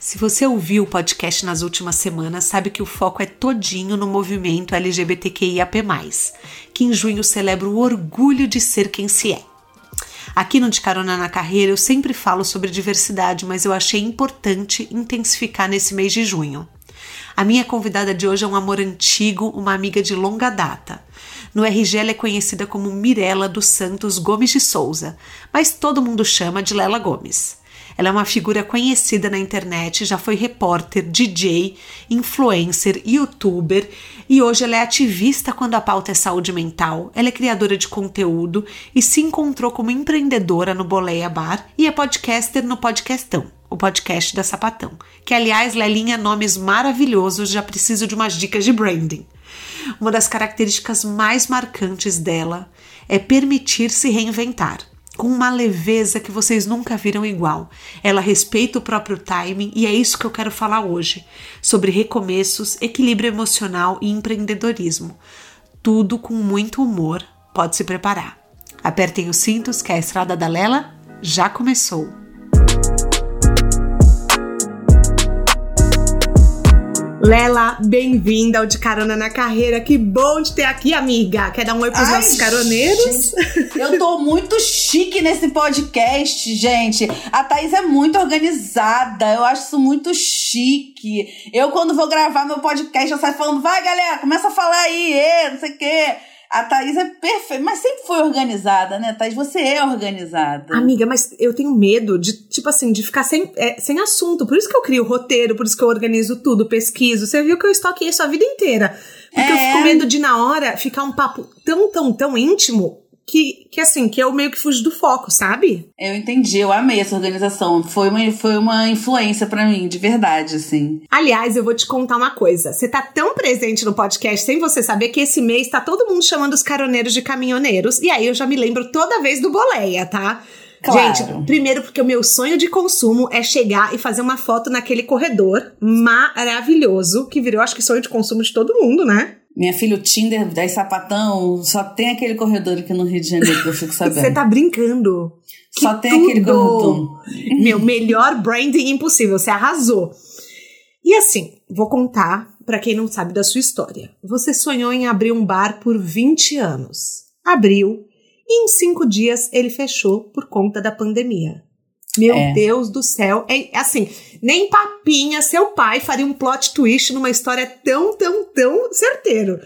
Se você ouviu o podcast nas últimas semanas, sabe que o foco é todinho no movimento LGBTQIAP+, que em junho celebra o orgulho de ser quem se é. Aqui no De Carona na Carreira eu sempre falo sobre diversidade, mas eu achei importante intensificar nesse mês de junho. A minha convidada de hoje é um amor antigo, uma amiga de longa data. No RG ela é conhecida como Mirela dos Santos Gomes de Souza, mas todo mundo chama de Lela Gomes. Ela é uma figura conhecida na internet, já foi repórter, DJ, influencer, youtuber e hoje ela é ativista quando a pauta é saúde mental. Ela é criadora de conteúdo e se encontrou como empreendedora no Boleia Bar e é podcaster no Podcastão, o podcast da Sapatão. Que aliás, Lelinha, nomes maravilhosos, já preciso de umas dicas de branding. Uma das características mais marcantes dela é permitir se reinventar com uma leveza que vocês nunca viram igual. Ela respeita o próprio timing e é isso que eu quero falar hoje, sobre recomeços, equilíbrio emocional e empreendedorismo. Tudo com muito humor. Pode se preparar. Apertem os cintos que a estrada da Lela já começou. Lela, bem-vinda ao De Carona na Carreira. Que bom te ter aqui, amiga. Quer dar um oi pros Ai, nossos caroneiros? Gente, eu tô muito chique nesse podcast, gente. A Thaís é muito organizada. Eu acho isso muito chique. Eu, quando vou gravar meu podcast, eu saio falando, vai, galera, começa a falar aí, não sei o quê. A Thaís é perfeita, mas sempre foi organizada, né, Thaís? Você é organizada. Amiga, mas eu tenho medo de, tipo assim, de ficar sem, é, sem assunto. Por isso que eu crio roteiro, por isso que eu organizo tudo, pesquiso. Você viu que eu estoquei isso a vida inteira. Porque é... eu fico medo de, na hora, ficar um papo tão, tão, tão íntimo que, que assim, que eu meio que fujo do foco, sabe? Eu entendi, eu amei essa organização. Foi uma, foi uma influência para mim, de verdade, assim. Aliás, eu vou te contar uma coisa. Você tá tão presente no podcast sem você saber que esse mês tá todo mundo chamando os caroneiros de caminhoneiros. E aí eu já me lembro toda vez do Boleia, tá? Claro. Gente, primeiro porque o meu sonho de consumo é chegar e fazer uma foto naquele corredor maravilhoso, que virou, acho que, sonho de consumo de todo mundo, né? Minha filha, o Tinder da sapatão, só tem aquele corredor aqui no Rio de Janeiro que eu fico sabendo. Você tá brincando. Que só tem tudo. aquele corredor. Meu, melhor branding impossível. Você arrasou. E assim, vou contar para quem não sabe da sua história. Você sonhou em abrir um bar por 20 anos. Abriu e em cinco dias ele fechou por conta da pandemia. Meu é. Deus do céu. É assim, nem papinha seu pai faria um plot twist numa história tão, tão, tão certeiro. O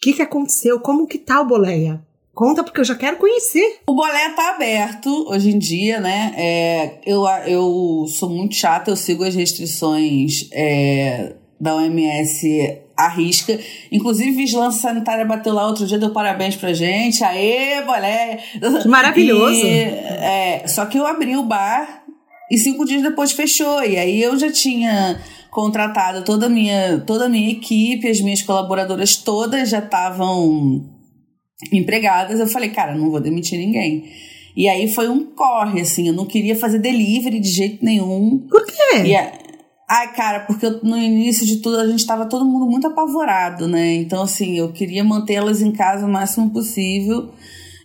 que, que aconteceu? Como que tá o Boleia? Conta, porque eu já quero conhecer. O Boleia tá aberto hoje em dia, né? É, eu, eu sou muito chata, eu sigo as restrições é, da OMS à risca. Inclusive, Vigilância Sanitária bateu lá outro dia, deu parabéns pra gente. Aê, bolé! Que maravilhoso! E, é, só que eu abri o bar e cinco dias depois fechou. E aí eu já tinha contratado toda a minha, toda a minha equipe, as minhas colaboradoras todas já estavam empregadas. Eu falei, cara, não vou demitir ninguém. E aí foi um corre, assim, eu não queria fazer delivery de jeito nenhum. Por quê? E a, Ai, cara, porque no início de tudo a gente estava todo mundo muito apavorado, né? Então, assim, eu queria mantê-las em casa o máximo possível.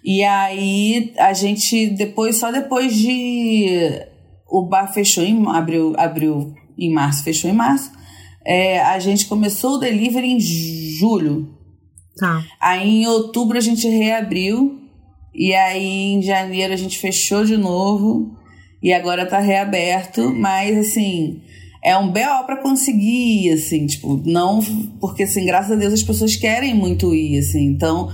E aí a gente, depois, só depois de. O bar fechou em abril, abril em março, fechou em março. É, a gente começou o delivery em julho. Tá. Aí em outubro a gente reabriu. E aí em janeiro a gente fechou de novo. E agora tá reaberto. Mas assim é um BO para conseguir ir, assim, tipo, não. Porque, assim, graças a Deus as pessoas querem muito ir, assim, então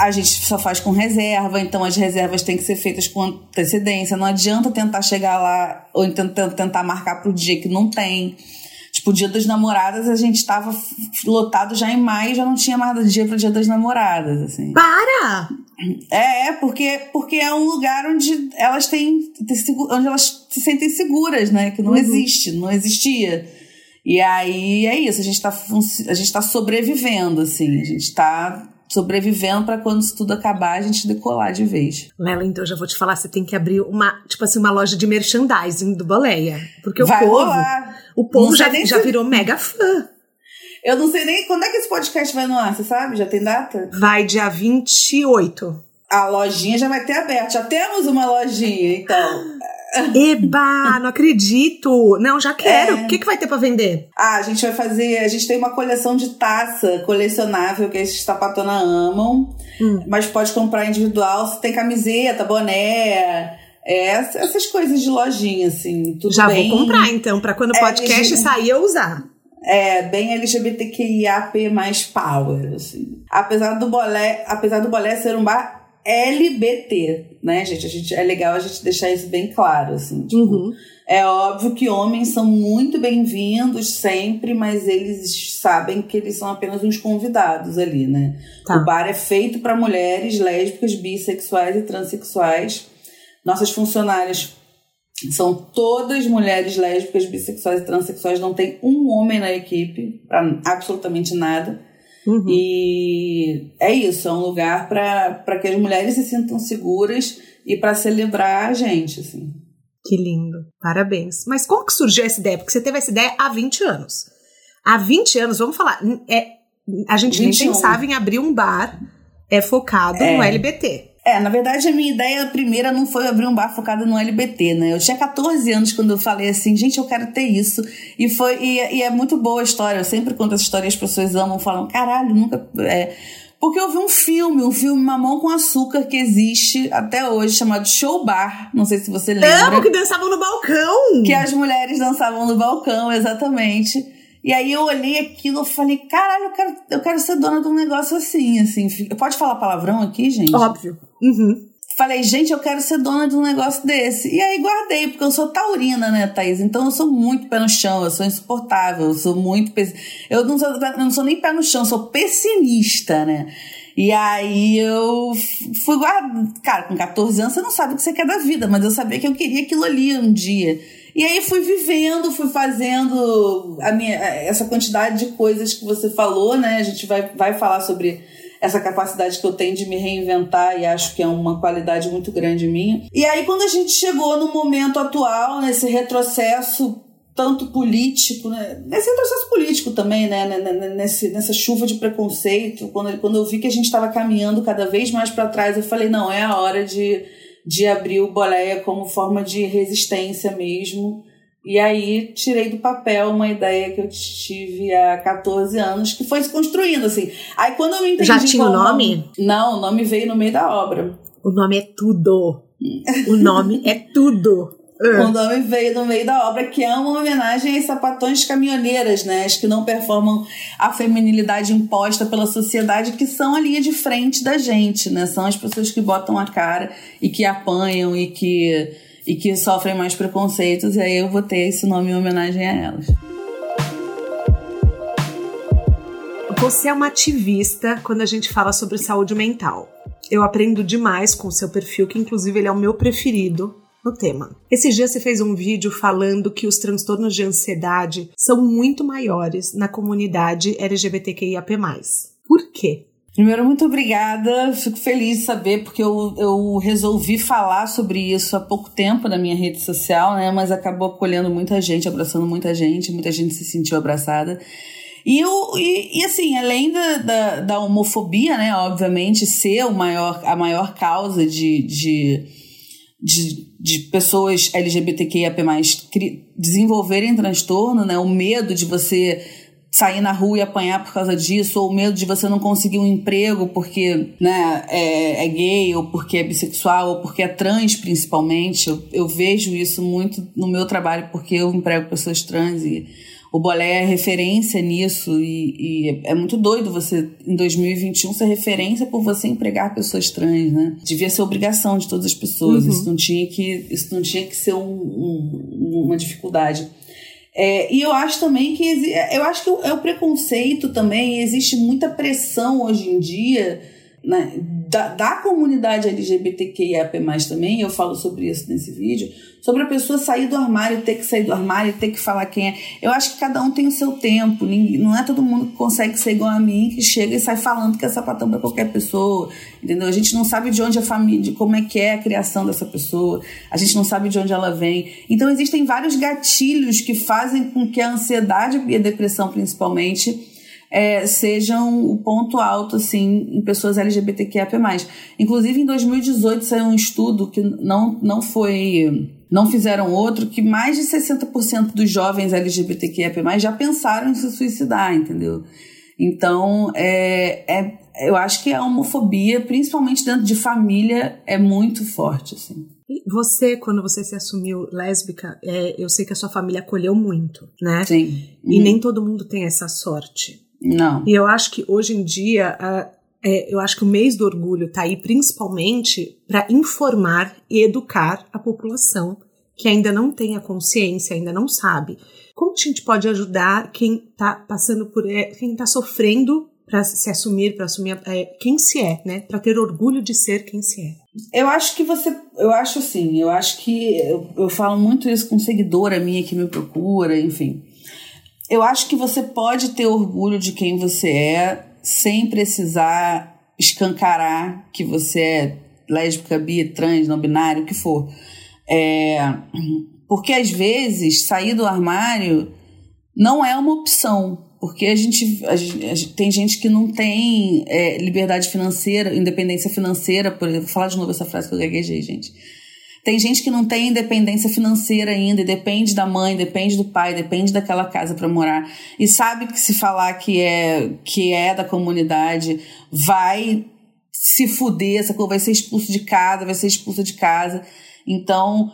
a gente só faz com reserva, então as reservas têm que ser feitas com antecedência. Não adianta tentar chegar lá ou então tentar marcar pro dia que não tem. Tipo, o dia das namoradas a gente estava lotado já em maio, já não tinha mais dia pro dia das namoradas, assim. Para! É, porque, porque é um lugar onde elas têm. onde elas se sentem seguras, né? Que não uhum. existe, não existia. E aí é isso, a gente tá, a gente tá sobrevivendo, assim, a gente tá sobrevivendo para quando isso tudo acabar a gente decolar de vez. Lela, então já vou te falar, você tem que abrir uma, tipo assim, uma loja de merchandising do Boleia, porque Vai o povo, rolar. o povo já, já virou mega fã. Eu não sei nem quando é que esse podcast vai no ar, você sabe? Já tem data? Vai dia 28. A lojinha já vai ter aberto. Já temos uma lojinha, então. Eba, não acredito. Não, já quero. É. O que, que vai ter pra vender? Ah, a gente vai fazer. A gente tem uma coleção de taça colecionável que esses tapatona amam. Hum. Mas pode comprar individual. Você tem camiseta, boné. é, essas coisas de lojinha, assim. Tudo já bem, vou comprar, então, pra quando o É, podcast gente- sair eu usar. É, bem LGBTQIAP mais power, assim. Apesar do bolé, apesar do bolé ser um bar LBT, né, gente? A gente é legal a gente deixar isso bem claro, assim. Tipo, Uhum. É óbvio que homens são muito bem-vindos sempre, mas eles sabem que eles são apenas uns convidados ali, né? Tá. O bar é feito para mulheres lésbicas, bissexuais e transexuais. Nossas funcionárias são todas mulheres lésbicas, bissexuais e transexuais, não tem um homem na equipe para absolutamente nada. Uhum. E é isso, é um lugar para que as mulheres se sintam seguras e para celebrar a gente, assim. Que lindo. Parabéns. Mas como que surgiu essa ideia? Porque você teve essa ideia há 20 anos. Há 20 anos, vamos falar, é, a gente nem 21. pensava em abrir um bar é focado no LBT. É, na verdade, a minha ideia primeira não foi abrir um bar focado no LBT, né? Eu tinha 14 anos quando eu falei assim, gente, eu quero ter isso. E foi e, e é muito boa a história. Eu sempre conto essa história e as pessoas amam, falam, caralho, nunca. É. Porque eu vi um filme, um filme Mamão com Açúcar que existe até hoje, chamado Show Bar. Não sei se você lembra. Amo que dançavam no balcão! Que as mulheres dançavam no balcão, exatamente. E aí eu olhei aquilo e falei, caralho, eu quero, eu quero ser dona de um negócio assim, assim. Pode falar palavrão aqui, gente? Óbvio. Uhum. Falei, gente, eu quero ser dona de um negócio desse. E aí guardei, porque eu sou taurina, né, Thaís? Então eu sou muito pé no chão, eu sou insuportável, eu sou muito. Eu não sou, eu não sou nem pé no chão, eu sou pessimista, né? E aí eu fui guardar. Cara, com 14 anos você não sabe o que você quer da vida, mas eu sabia que eu queria aquilo ali um dia. E aí fui vivendo, fui fazendo a minha, essa quantidade de coisas que você falou, né? A gente vai, vai falar sobre essa capacidade que eu tenho de me reinventar e acho que é uma qualidade muito grande minha. E aí, quando a gente chegou no momento atual, nesse retrocesso tanto político, né? nesse retrocesso político também, né? Nesse, nessa chuva de preconceito, quando, quando eu vi que a gente estava caminhando cada vez mais para trás, eu falei, não, é a hora de, de abrir o boleia como forma de resistência mesmo. E aí tirei do papel uma ideia que eu tive há 14 anos, que foi se construindo, assim. Aí quando eu entendi... Já tinha o nome? Não, o nome veio no meio da obra. O nome é tudo. O nome é tudo. Ah. O nome veio no meio da obra, que é uma homenagem às sapatões caminhoneiras, né? As que não performam a feminilidade imposta pela sociedade, que são a linha de frente da gente, né? São as pessoas que botam a cara e que apanham e que, e que sofrem mais preconceitos. E aí eu vou ter esse nome em homenagem a elas. Você é uma ativista quando a gente fala sobre saúde mental. Eu aprendo demais com o seu perfil, que inclusive ele é o meu preferido no tema. Esses dias você fez um vídeo falando que os transtornos de ansiedade são muito maiores na comunidade LGBTQIAP+. Por quê? Primeiro, muito obrigada. Fico feliz de saber, porque eu, eu resolvi falar sobre isso há pouco tempo na minha rede social, né? Mas acabou acolhendo muita gente, abraçando muita gente, muita gente se sentiu abraçada. E, eu, e, e assim, além da, da, da homofobia, né? Obviamente, ser o maior, a maior causa de, de, de, de pessoas LGBTQIAP+, desenvolverem transtorno, né? O medo de você sair na rua e apanhar por causa disso, ou o medo de você não conseguir um emprego porque né, é, é gay, ou porque é bissexual, ou porque é trans, principalmente. Eu, eu vejo isso muito no meu trabalho, porque eu emprego pessoas trans e o Bolé é referência nisso. E, e é muito doido você, em 2021, ser referência por você empregar pessoas trans, né? Devia ser obrigação de todas as pessoas. Uhum. Isso, não tinha que, isso não tinha que ser um, um, uma dificuldade. É, e eu acho também que exi- eu acho que é o preconceito também, existe muita pressão hoje em dia né, da, da comunidade LGBTQIAP+, também, eu falo sobre isso nesse vídeo, sobre a pessoa sair do armário, ter que sair do armário, ter que falar quem é. Eu acho que cada um tem o seu tempo, não é todo mundo que consegue ser igual a mim, que chega e sai falando que é sapatão para qualquer pessoa, entendeu? A gente não sabe de onde a família, de como é que é a criação dessa pessoa, a gente não sabe de onde ela vem. Então existem vários gatilhos que fazem com que a ansiedade e a depressão, principalmente, é, sejam o ponto alto assim em pessoas LGBTQIA+. Inclusive em 2018 saiu um estudo que não, não foi não fizeram outro que mais de 60% dos jovens LGBTQIA+ já pensaram em se suicidar, entendeu? Então, é, é, eu acho que a homofobia, principalmente dentro de família, é muito forte, assim. Você, quando você se assumiu lésbica, é, eu sei que a sua família acolheu muito, né? Sim. E hum. nem todo mundo tem essa sorte. Não. E eu acho que hoje em dia, é, eu acho que o mês do orgulho está aí principalmente para informar e educar a população que ainda não tem a consciência, ainda não sabe. Como a gente pode ajudar quem está passando por, é, quem está sofrendo para se assumir, para assumir é, quem se é, né? Para ter orgulho de ser quem se é. Eu acho que você, eu acho assim, eu acho que eu, eu falo muito isso com seguidora minha que me procura, enfim eu acho que você pode ter orgulho de quem você é sem precisar escancarar que você é lésbica, bi, trans, não binário, o que for. É, porque às vezes sair do armário não é uma opção. Porque a gente, a gente, tem gente que não tem é, liberdade financeira, independência financeira, por exemplo. Vou falar de novo essa frase que eu gaguejei, gente. Tem gente que não tem independência financeira ainda, depende da mãe, depende do pai, depende daquela casa para morar. E sabe que se falar que é, que é da comunidade, vai se fuder, essa vai ser expulso de casa, vai ser expulsa de casa. Então,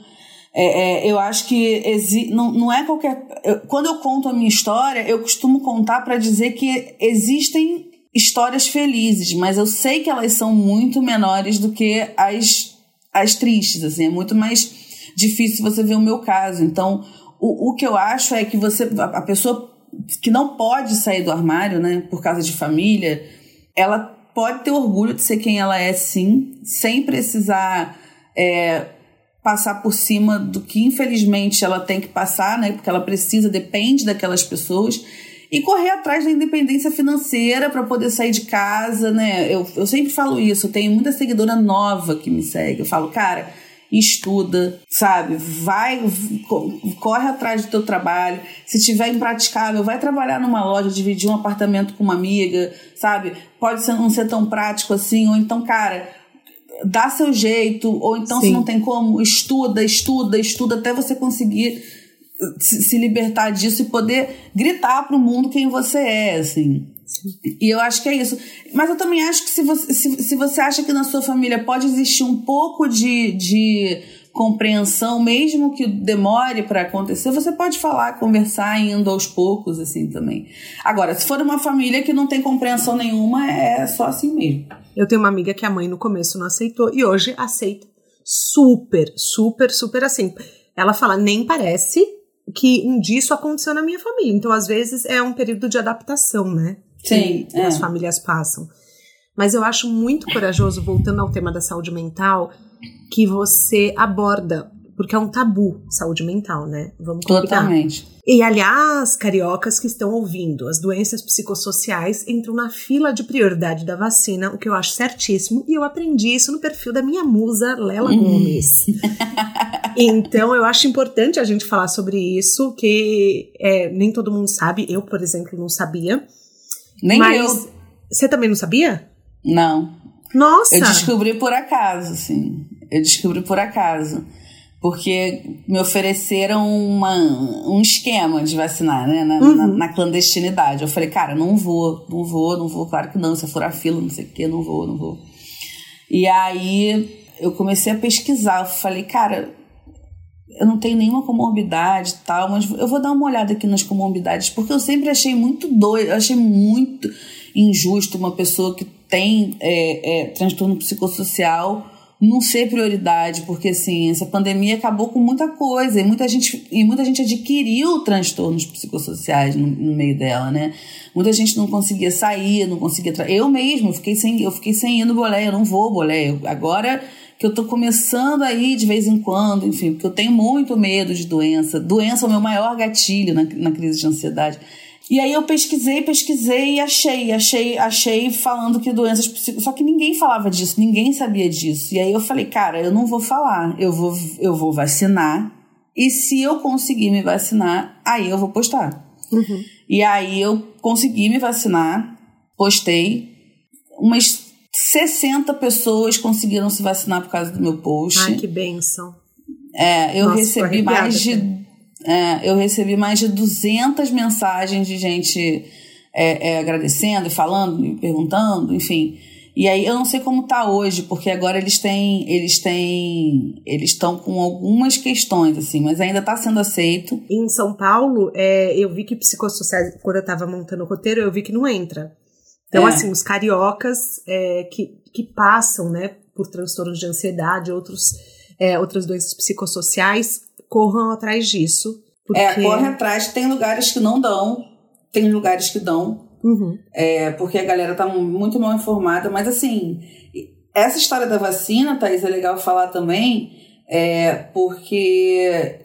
é, é, eu acho que exi não, não é qualquer. Eu, quando eu conto a minha história, eu costumo contar para dizer que existem histórias felizes, mas eu sei que elas são muito menores do que as as tristes, assim, é muito mais difícil você ver o meu caso. Então, o, o que eu acho é que você, a, pessoa que não pode sair do armário, né, por causa de família, ela pode ter orgulho de ser quem ela é, sim, sem precisar é, passar por cima do que infelizmente ela tem que passar, né, porque ela precisa, depende daquelas pessoas e correr atrás da independência financeira para poder sair de casa, né? Eu, eu sempre falo isso, eu tenho muita seguidora nova que me segue. Eu falo, cara, estuda, sabe? Vai, corre atrás do teu trabalho. Se tiver impraticável, vai trabalhar numa loja, dividir um apartamento com uma amiga, sabe? Pode ser, não ser tão prático assim, ou então, cara, dá seu jeito, ou então Sim. se não tem como, estuda, estuda, estuda até você conseguir se libertar disso e poder gritar para o mundo quem você é, assim. E eu acho que é isso. Mas eu também acho que se você, se, se você acha que na sua família pode existir um pouco de, de compreensão, mesmo que demore para acontecer, você pode falar, conversar indo aos poucos, assim também. Agora, se for uma família que não tem compreensão nenhuma, é só assim mesmo. Eu tenho uma amiga que a mãe no começo não aceitou e hoje aceita super, super, super assim. Ela fala, nem parece que um dia isso aconteceu na minha família. Então, às vezes, é um período de adaptação, né? Sim. Que é. as famílias passam. Mas eu acho muito corajoso, voltando ao tema da saúde mental, que você aborda porque é um tabu saúde mental, né? Vamos combinar. Totalmente. E aliás, cariocas que estão ouvindo, as doenças psicossociais entram na fila de prioridade da vacina, o que eu acho certíssimo, e eu aprendi isso no perfil da minha musa Lela uhum. Gomes. então eu acho importante a gente falar sobre isso, que é, nem todo mundo sabe, eu, por exemplo, não sabia. Nem eu. Você também não sabia? Não. Nossa! Eu descobri por acaso, assim. Eu descobri por acaso porque me ofereceram uma, um esquema de vacinar, né, na, uhum. na, na, clandestinidade. Eu falei, cara, não vou, não vou, não vou, claro que não, se eu for a fila, não sei o que, não vou, não vou. E aí eu comecei a pesquisar, eu falei, cara, eu não tenho nenhuma comorbidade e tal, mas eu vou dar uma olhada aqui nas comorbidades, porque eu sempre achei muito doido, eu achei muito injusto uma pessoa que tem é, é, transtorno psicossocial não ser prioridade, porque assim, essa pandemia acabou com muita coisa e muita gente, e muita gente adquiriu transtornos psicossociais no, no meio dela, né? Muita gente não conseguia sair, não conseguia. Eu mesmo, fiquei sem, eu fiquei sem ir no bolé, eu não vou bolé. Agora que eu tô começando aí de vez em quando, enfim, porque eu tenho muito medo de doença. Doença é o meu maior gatilho na, na crise de ansiedade. E aí eu pesquisei, pesquisei e achei, achei, achei falando que doenças psico... Só que ninguém falava disso, ninguém sabia disso. E aí eu falei, cara, eu não vou falar, eu vou, eu vou vacinar. E se eu conseguir me vacinar, aí eu vou postar. Uhum. E aí eu consegui me vacinar, postei. Umas 60 pessoas conseguiram se vacinar por causa do meu post. Ai, que benção. É, eu Nossa, recebi mais de é, eu recebi mais de 200 mensagens de gente é, é, agradecendo e falando e perguntando, enfim. E aí eu não sei como tá hoje, porque agora eles têm, eles têm, eles estão com algumas questões assim, mas ainda está sendo aceito. Em São Paulo, é, eu vi que psicossociais, quando eu estava montando o roteiro, eu vi que não entra. Então, é. assim, os cariocas é, que, que passam, né, por transtornos de ansiedade, outros, é, outras doenças psicossociais, corram atrás disso. Porque... É, corre atrás. Tem lugares que não dão, tem lugares que dão. Uhum. É, porque a galera tá muito mal informada. Mas assim, essa história da vacina, Thaís, é legal falar também, é, porque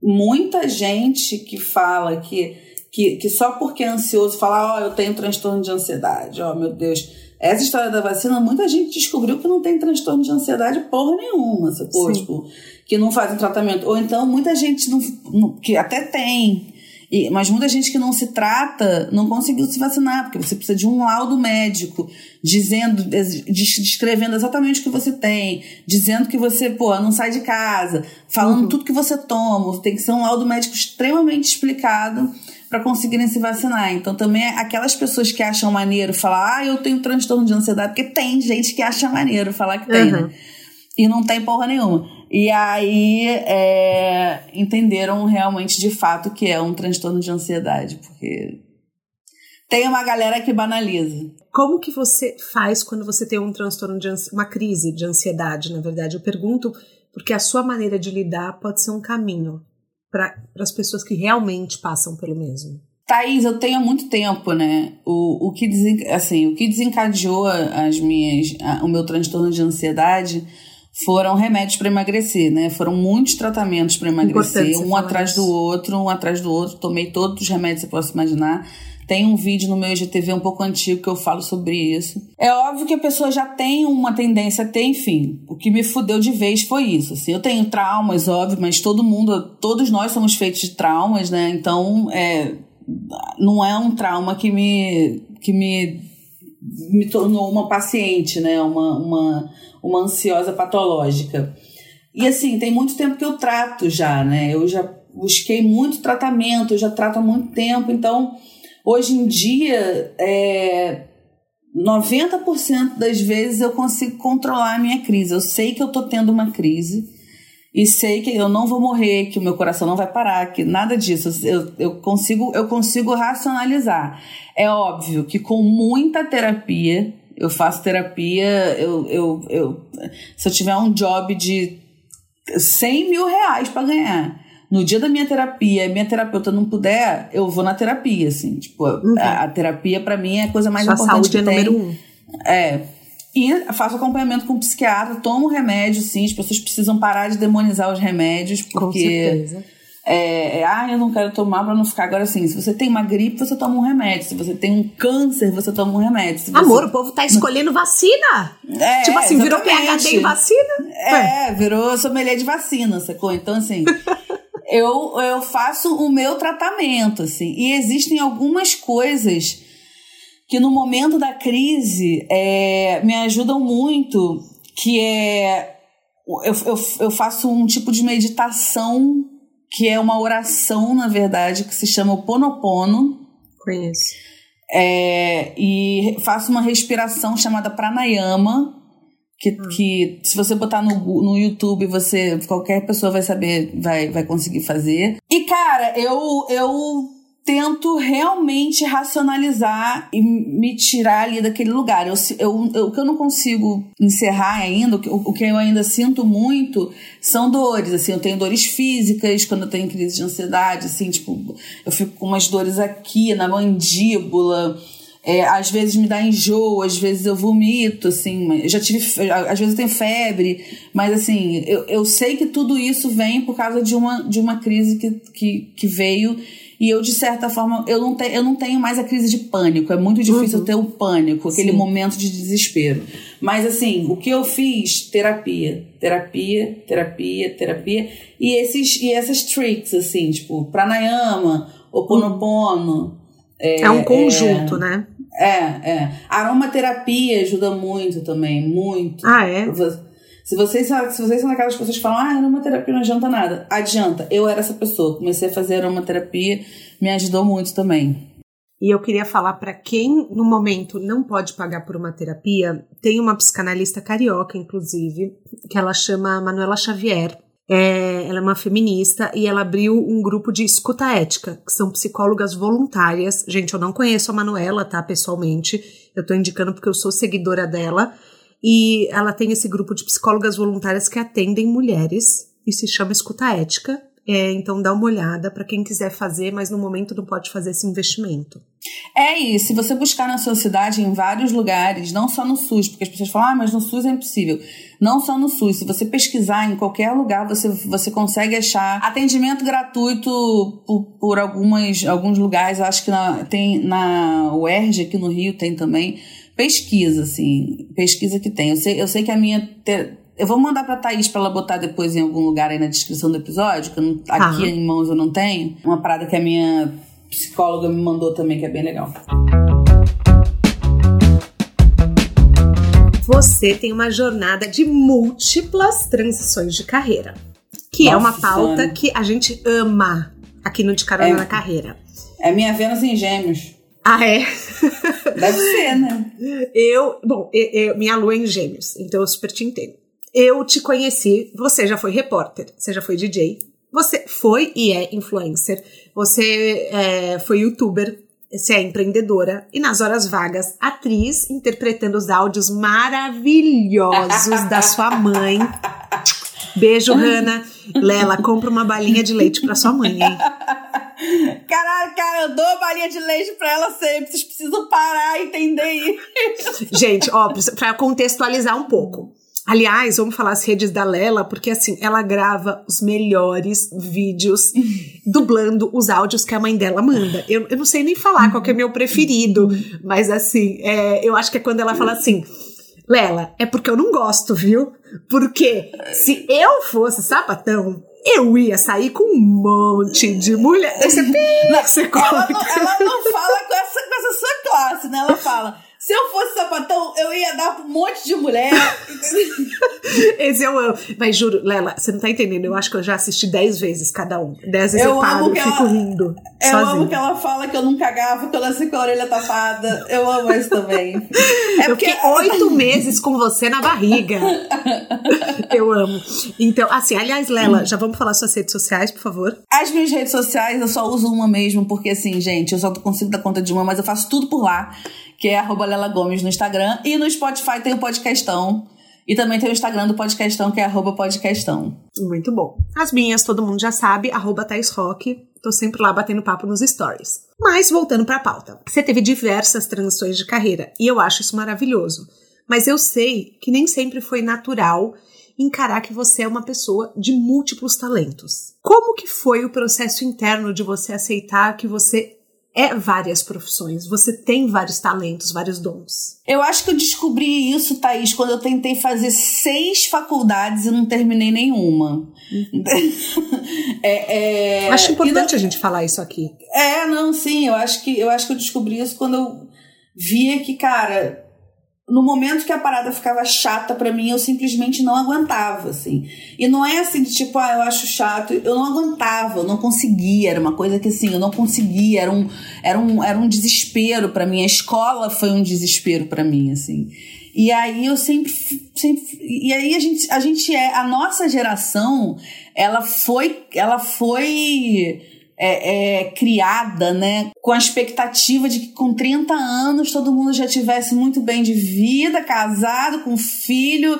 muita gente que fala que, que, que só porque é ansioso fala, ó, oh, eu tenho transtorno de ansiedade, ó, oh, meu Deus. Essa história da vacina, muita gente descobriu que não tem transtorno de ansiedade porra nenhuma, sacou? Tipo, que não fazem tratamento. Ou então muita gente não, não, que até tem, e, mas muita gente que não se trata não conseguiu se vacinar, porque você precisa de um laudo médico dizendo, descrevendo exatamente o que você tem, dizendo que você, pô, não sai de casa, falando uhum. tudo que você toma. Tem que ser um laudo médico extremamente explicado para conseguirem se vacinar. Então, também aquelas pessoas que acham maneiro falar, ah, eu tenho transtorno de ansiedade, porque tem gente que acha maneiro falar que tem, uhum. né? E não tem porra nenhuma. E aí é, entenderam realmente de fato que é um transtorno de ansiedade, porque tem uma galera que banaliza. Como que você faz quando você tem um transtorno de uma crise de ansiedade, na verdade? Eu pergunto porque a sua maneira de lidar pode ser um caminho para as pessoas que realmente passam pelo mesmo. Thaís, eu tenho muito tempo, né? O, o, que, desen, assim, o que desencadeou as minhas, a, o meu transtorno de ansiedade foram remédios para emagrecer, né? Foram muitos tratamentos para emagrecer, um atrás isso. do outro, um atrás do outro. Tomei todos os remédios que você possa imaginar. Tem um vídeo no meu IGTV um pouco antigo que eu falo sobre isso. É óbvio que a pessoa já tem uma tendência a ter, enfim. O que me fudeu de vez foi isso. Assim, eu tenho traumas, óbvio, mas todo mundo, todos nós somos feitos de traumas, né? Então, é, não é um trauma que me, que me, me tornou uma paciente, né? Uma, uma, uma ansiosa patológica. E assim, tem muito tempo que eu trato já, né? Eu já busquei muito tratamento, eu já trato há muito tempo, então hoje em dia é, 90% das vezes eu consigo controlar a minha crise. Eu sei que eu tô tendo uma crise e sei que eu não vou morrer, que o meu coração não vai parar, que nada disso. Eu, eu, consigo, eu consigo racionalizar. É óbvio que com muita terapia eu faço terapia, eu, eu, eu, se eu tiver um job de 100 mil reais para ganhar, no dia da minha terapia, a minha terapeuta não puder, eu vou na terapia, assim. Tipo, uhum. a, a, terapia para mim é a coisa mais Sua importante saúde que é tem. número um. É. E faço acompanhamento com um psiquiatra, tomo remédio, sim. As pessoas precisam parar de demonizar os remédios, porque. Com certeza é, é, ah, eu não quero tomar para não ficar agora assim. Se você tem uma gripe, você toma um remédio. Se você tem um câncer, você toma um remédio. Amor, o povo tá escolhendo vacina. É, tipo assim, virou PHD em vacina? É, é, virou sommelier de vacina, sacou? Então, assim, eu, eu faço o meu tratamento, assim. E existem algumas coisas que no momento da crise é, me ajudam muito, que é... Eu, eu, eu faço um tipo de meditação que é uma oração, na verdade, que se chama o Ponopono. Conheço. É, e faço uma respiração chamada Pranayama, que, hum. que se você botar no, no YouTube, você qualquer pessoa vai saber, vai, vai conseguir fazer. E, cara, eu, eu tento realmente racionalizar e me tirar ali daquele lugar. Eu, eu, eu, o que eu não consigo encerrar ainda, o que, o que eu ainda sinto muito, são dores. Assim, eu tenho dores físicas quando eu tenho crise de ansiedade, assim, tipo, eu fico com umas dores aqui na mandíbula. É, às vezes me dá enjoo, às vezes eu vomito, assim, já tive, às vezes eu tenho febre, mas assim, eu, eu sei que tudo isso vem por causa de uma, de uma crise que, que, que veio e eu, de certa forma, eu não, te, eu não tenho mais a crise de pânico. É muito difícil uhum. ter o pânico, aquele Sim. momento de desespero. Mas, assim, o que eu fiz? Terapia. Terapia, terapia, terapia. E, esses, e essas tricks, assim, tipo, pranayama, oponopono. É, é um conjunto, é, né? É, é. Aromaterapia ajuda muito também, muito. Ah, é? Se vocês, se vocês são aquelas pessoas que falam, ah, aromaterapia não adianta nada. Adianta. Eu era essa pessoa. Comecei a fazer aromaterapia, me ajudou muito também. E eu queria falar para quem no momento não pode pagar por uma terapia, tem uma psicanalista carioca, inclusive, que ela chama Manuela Xavier. É, ela é uma feminista e ela abriu um grupo de escuta ética, que são psicólogas voluntárias. Gente, eu não conheço a Manuela, tá, pessoalmente. Eu tô indicando porque eu sou seguidora dela e ela tem esse grupo de psicólogas voluntárias que atendem mulheres e se chama Escuta Ética. É, então dá uma olhada para quem quiser fazer, mas no momento não pode fazer esse investimento. É isso. Se você buscar na sua cidade em vários lugares, não só no SUS, porque as pessoas falam, ah, mas no SUS é impossível. Não só no SUS. Se você pesquisar em qualquer lugar, você, você consegue achar atendimento gratuito por, por algumas, alguns lugares. Acho que na, tem na UERJ aqui no Rio tem também pesquisa, assim, pesquisa que tem. Eu sei, eu sei que a minha. Eu vou mandar pra Thaís pra ela botar depois em algum lugar aí na descrição do episódio, que não, aqui em mãos eu não tenho. Uma parada que a minha psicóloga me mandou também, que é bem legal. Você tem uma jornada de múltiplas transições de carreira. Que Nossa, é uma pauta Sônia. que a gente ama aqui no De Carona é, na Carreira. É minha Vênus em Gêmeos. Ah, é? Deve ser, né? Eu, bom, eu, eu, minha lua é em gêmeos, então eu super te entendo. Eu te conheci, você já foi repórter, você já foi DJ, você foi e é influencer, você é, foi youtuber, você é empreendedora e nas horas vagas, atriz, interpretando os áudios maravilhosos da sua mãe. Beijo, Hanna. Lela, compra uma balinha de leite pra sua mãe, hein? Caralho, cara, eu dou balinha de leite pra ela sempre. Vocês precisam parar e entender isso. Gente, ó, pra contextualizar um pouco. Aliás, vamos falar as redes da Lela, porque assim, ela grava os melhores vídeos dublando os áudios que a mãe dela manda. Eu, eu não sei nem falar qual é meu preferido, mas assim, é, eu acho que é quando ela fala assim. Lela, é porque eu não gosto, viu? Porque se eu fosse sapatão, eu ia sair com um monte de mulher. Você, não, você ela, não, ela não fala com essa, com essa sua classe, né? Ela fala. Se eu fosse sapatão, eu ia dar pra um monte de mulher. Esse eu amo. Mas juro, Lela, você não tá entendendo. Eu acho que eu já assisti dez vezes cada um. Dez vezes eu, eu paro e fico rindo. Eu sozinho. amo que ela fala que eu não cagava, que eu nasci com a orelha tapada. Eu amo isso também. É eu porque... oito meses com você na barriga. eu amo. Então, assim, aliás, Lela, já vamos falar suas redes sociais, por favor? As minhas redes sociais eu só uso uma mesmo, porque assim, gente, eu só consigo dar conta de uma, mas eu faço tudo por lá que é arroba Lela Gomes no Instagram. E no Spotify tem o Podcastão. E também tem o Instagram do Podcastão, que é arroba Podcastão. Muito bom. As minhas, todo mundo já sabe, arroba Thais Rock. Tô sempre lá batendo papo nos stories. Mas, voltando pra pauta. Você teve diversas transições de carreira, e eu acho isso maravilhoso. Mas eu sei que nem sempre foi natural encarar que você é uma pessoa de múltiplos talentos. Como que foi o processo interno de você aceitar que você é várias profissões, você tem vários talentos, vários dons. Eu acho que eu descobri isso, Thaís, quando eu tentei fazer seis faculdades e não terminei nenhuma. Uhum. é, é, acho importante não, a gente falar isso aqui. É, não, sim, eu acho que eu acho que eu descobri isso quando eu via que, cara, no momento que a parada ficava chata para mim, eu simplesmente não aguentava, assim. E não é assim de tipo, ah, eu acho chato, eu não aguentava, eu não conseguia, era uma coisa que assim, eu não conseguia, era um, era um, era um desespero para mim. A escola foi um desespero para mim, assim. E aí eu sempre, sempre e aí a gente, a gente é, a nossa geração, ela foi, ela foi é, é, criada, né, com a expectativa de que com 30 anos todo mundo já tivesse muito bem de vida, casado, com filho,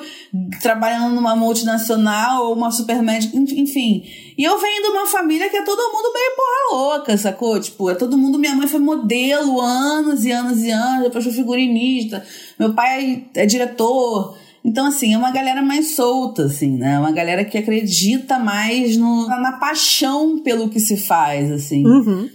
trabalhando numa multinacional ou uma supermédica, enfim. E eu venho de uma família que é todo mundo meio porra louca, sacou? Tipo, é todo mundo. Minha mãe foi modelo anos e anos e anos, depois foi figurinista, meu pai é diretor. Então, assim, é uma galera mais solta, assim, né? Uma galera que acredita mais no, na paixão pelo que se faz, assim. Uhum.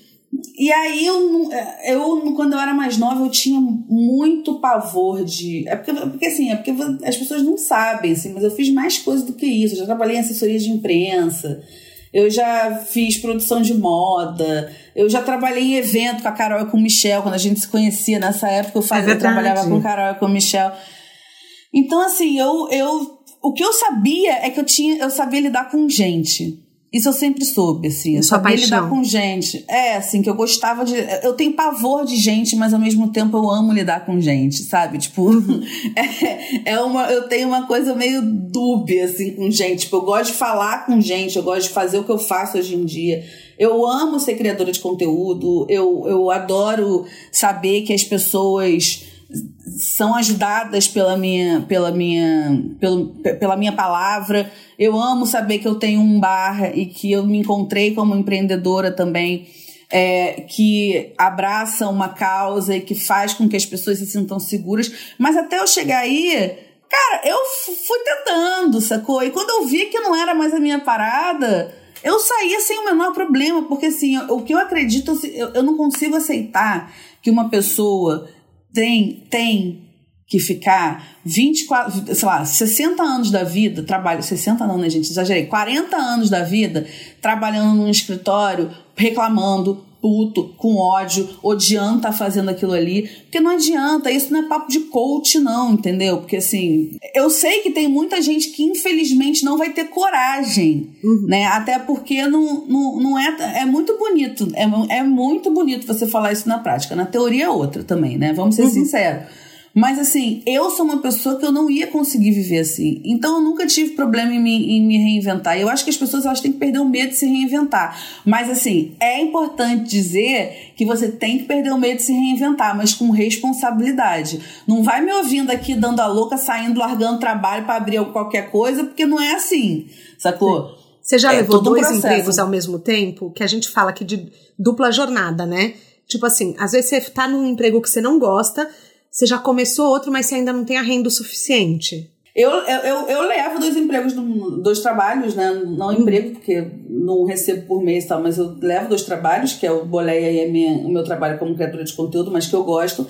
E aí, eu, eu, quando eu era mais nova, eu tinha muito pavor de. É porque, porque assim, é porque as pessoas não sabem, assim, mas eu fiz mais coisas do que isso. Eu já trabalhei em assessoria de imprensa, eu já fiz produção de moda, eu já trabalhei em evento com a Carol e com o Michel, quando a gente se conhecia nessa época, eu, fazia, é eu trabalhava com a Carol e com o Michel. Então, assim, eu, eu. O que eu sabia é que eu tinha. Eu sabia lidar com gente. Isso eu sempre soube, assim. Eu sabia paixão. lidar com gente. É, assim, que eu gostava de. Eu tenho pavor de gente, mas ao mesmo tempo eu amo lidar com gente, sabe? Tipo, é, é uma. Eu tenho uma coisa meio dúbia, assim, com gente. Tipo, eu gosto de falar com gente, eu gosto de fazer o que eu faço hoje em dia. Eu amo ser criadora de conteúdo, eu, eu adoro saber que as pessoas são ajudadas pela minha, pela minha, pelo, pela minha palavra. Eu amo saber que eu tenho um bar e que eu me encontrei como empreendedora também. É, que abraça uma causa e que faz com que as pessoas se sintam seguras. Mas até eu chegar aí, cara, eu fui tentando, sacou? E quando eu vi que não era mais a minha parada, eu saía sem o menor problema, porque assim, o que eu acredito, eu, eu não consigo aceitar que uma pessoa tem, tem que ficar 24, sei lá, 60 anos da vida, trabalho, 60 não, né, gente? Exagerei, 40 anos da vida trabalhando num escritório, reclamando, puto, com ódio, odiando tá fazendo aquilo ali. Porque não adianta, isso não é papo de coach, não, entendeu? Porque assim, eu sei que tem muita gente que infelizmente não vai ter coragem, uhum. né? Até porque não, não, não é. É muito bonito, é, é muito bonito você falar isso na prática. Na teoria é outra também, né? Vamos ser uhum. sinceros. Mas assim, eu sou uma pessoa que eu não ia conseguir viver assim. Então eu nunca tive problema em me, em me reinventar. Eu acho que as pessoas elas têm que perder o medo de se reinventar. Mas assim, é importante dizer que você tem que perder o medo de se reinventar, mas com responsabilidade. Não vai me ouvindo aqui dando a louca, saindo, largando trabalho para abrir qualquer coisa, porque não é assim. Sacou? Você já é levou dois um empregos ao mesmo tempo? Que a gente fala aqui de dupla jornada, né? Tipo assim, às vezes você tá num emprego que você não gosta, você já começou outro, mas você ainda não tem a renda o suficiente. Eu, eu, eu levo dois empregos, dois trabalhos, né? Não emprego, porque não recebo por mês e tal, mas eu levo dois trabalhos, que é o Boleia e minha, o meu trabalho como criadora de conteúdo, mas que eu gosto.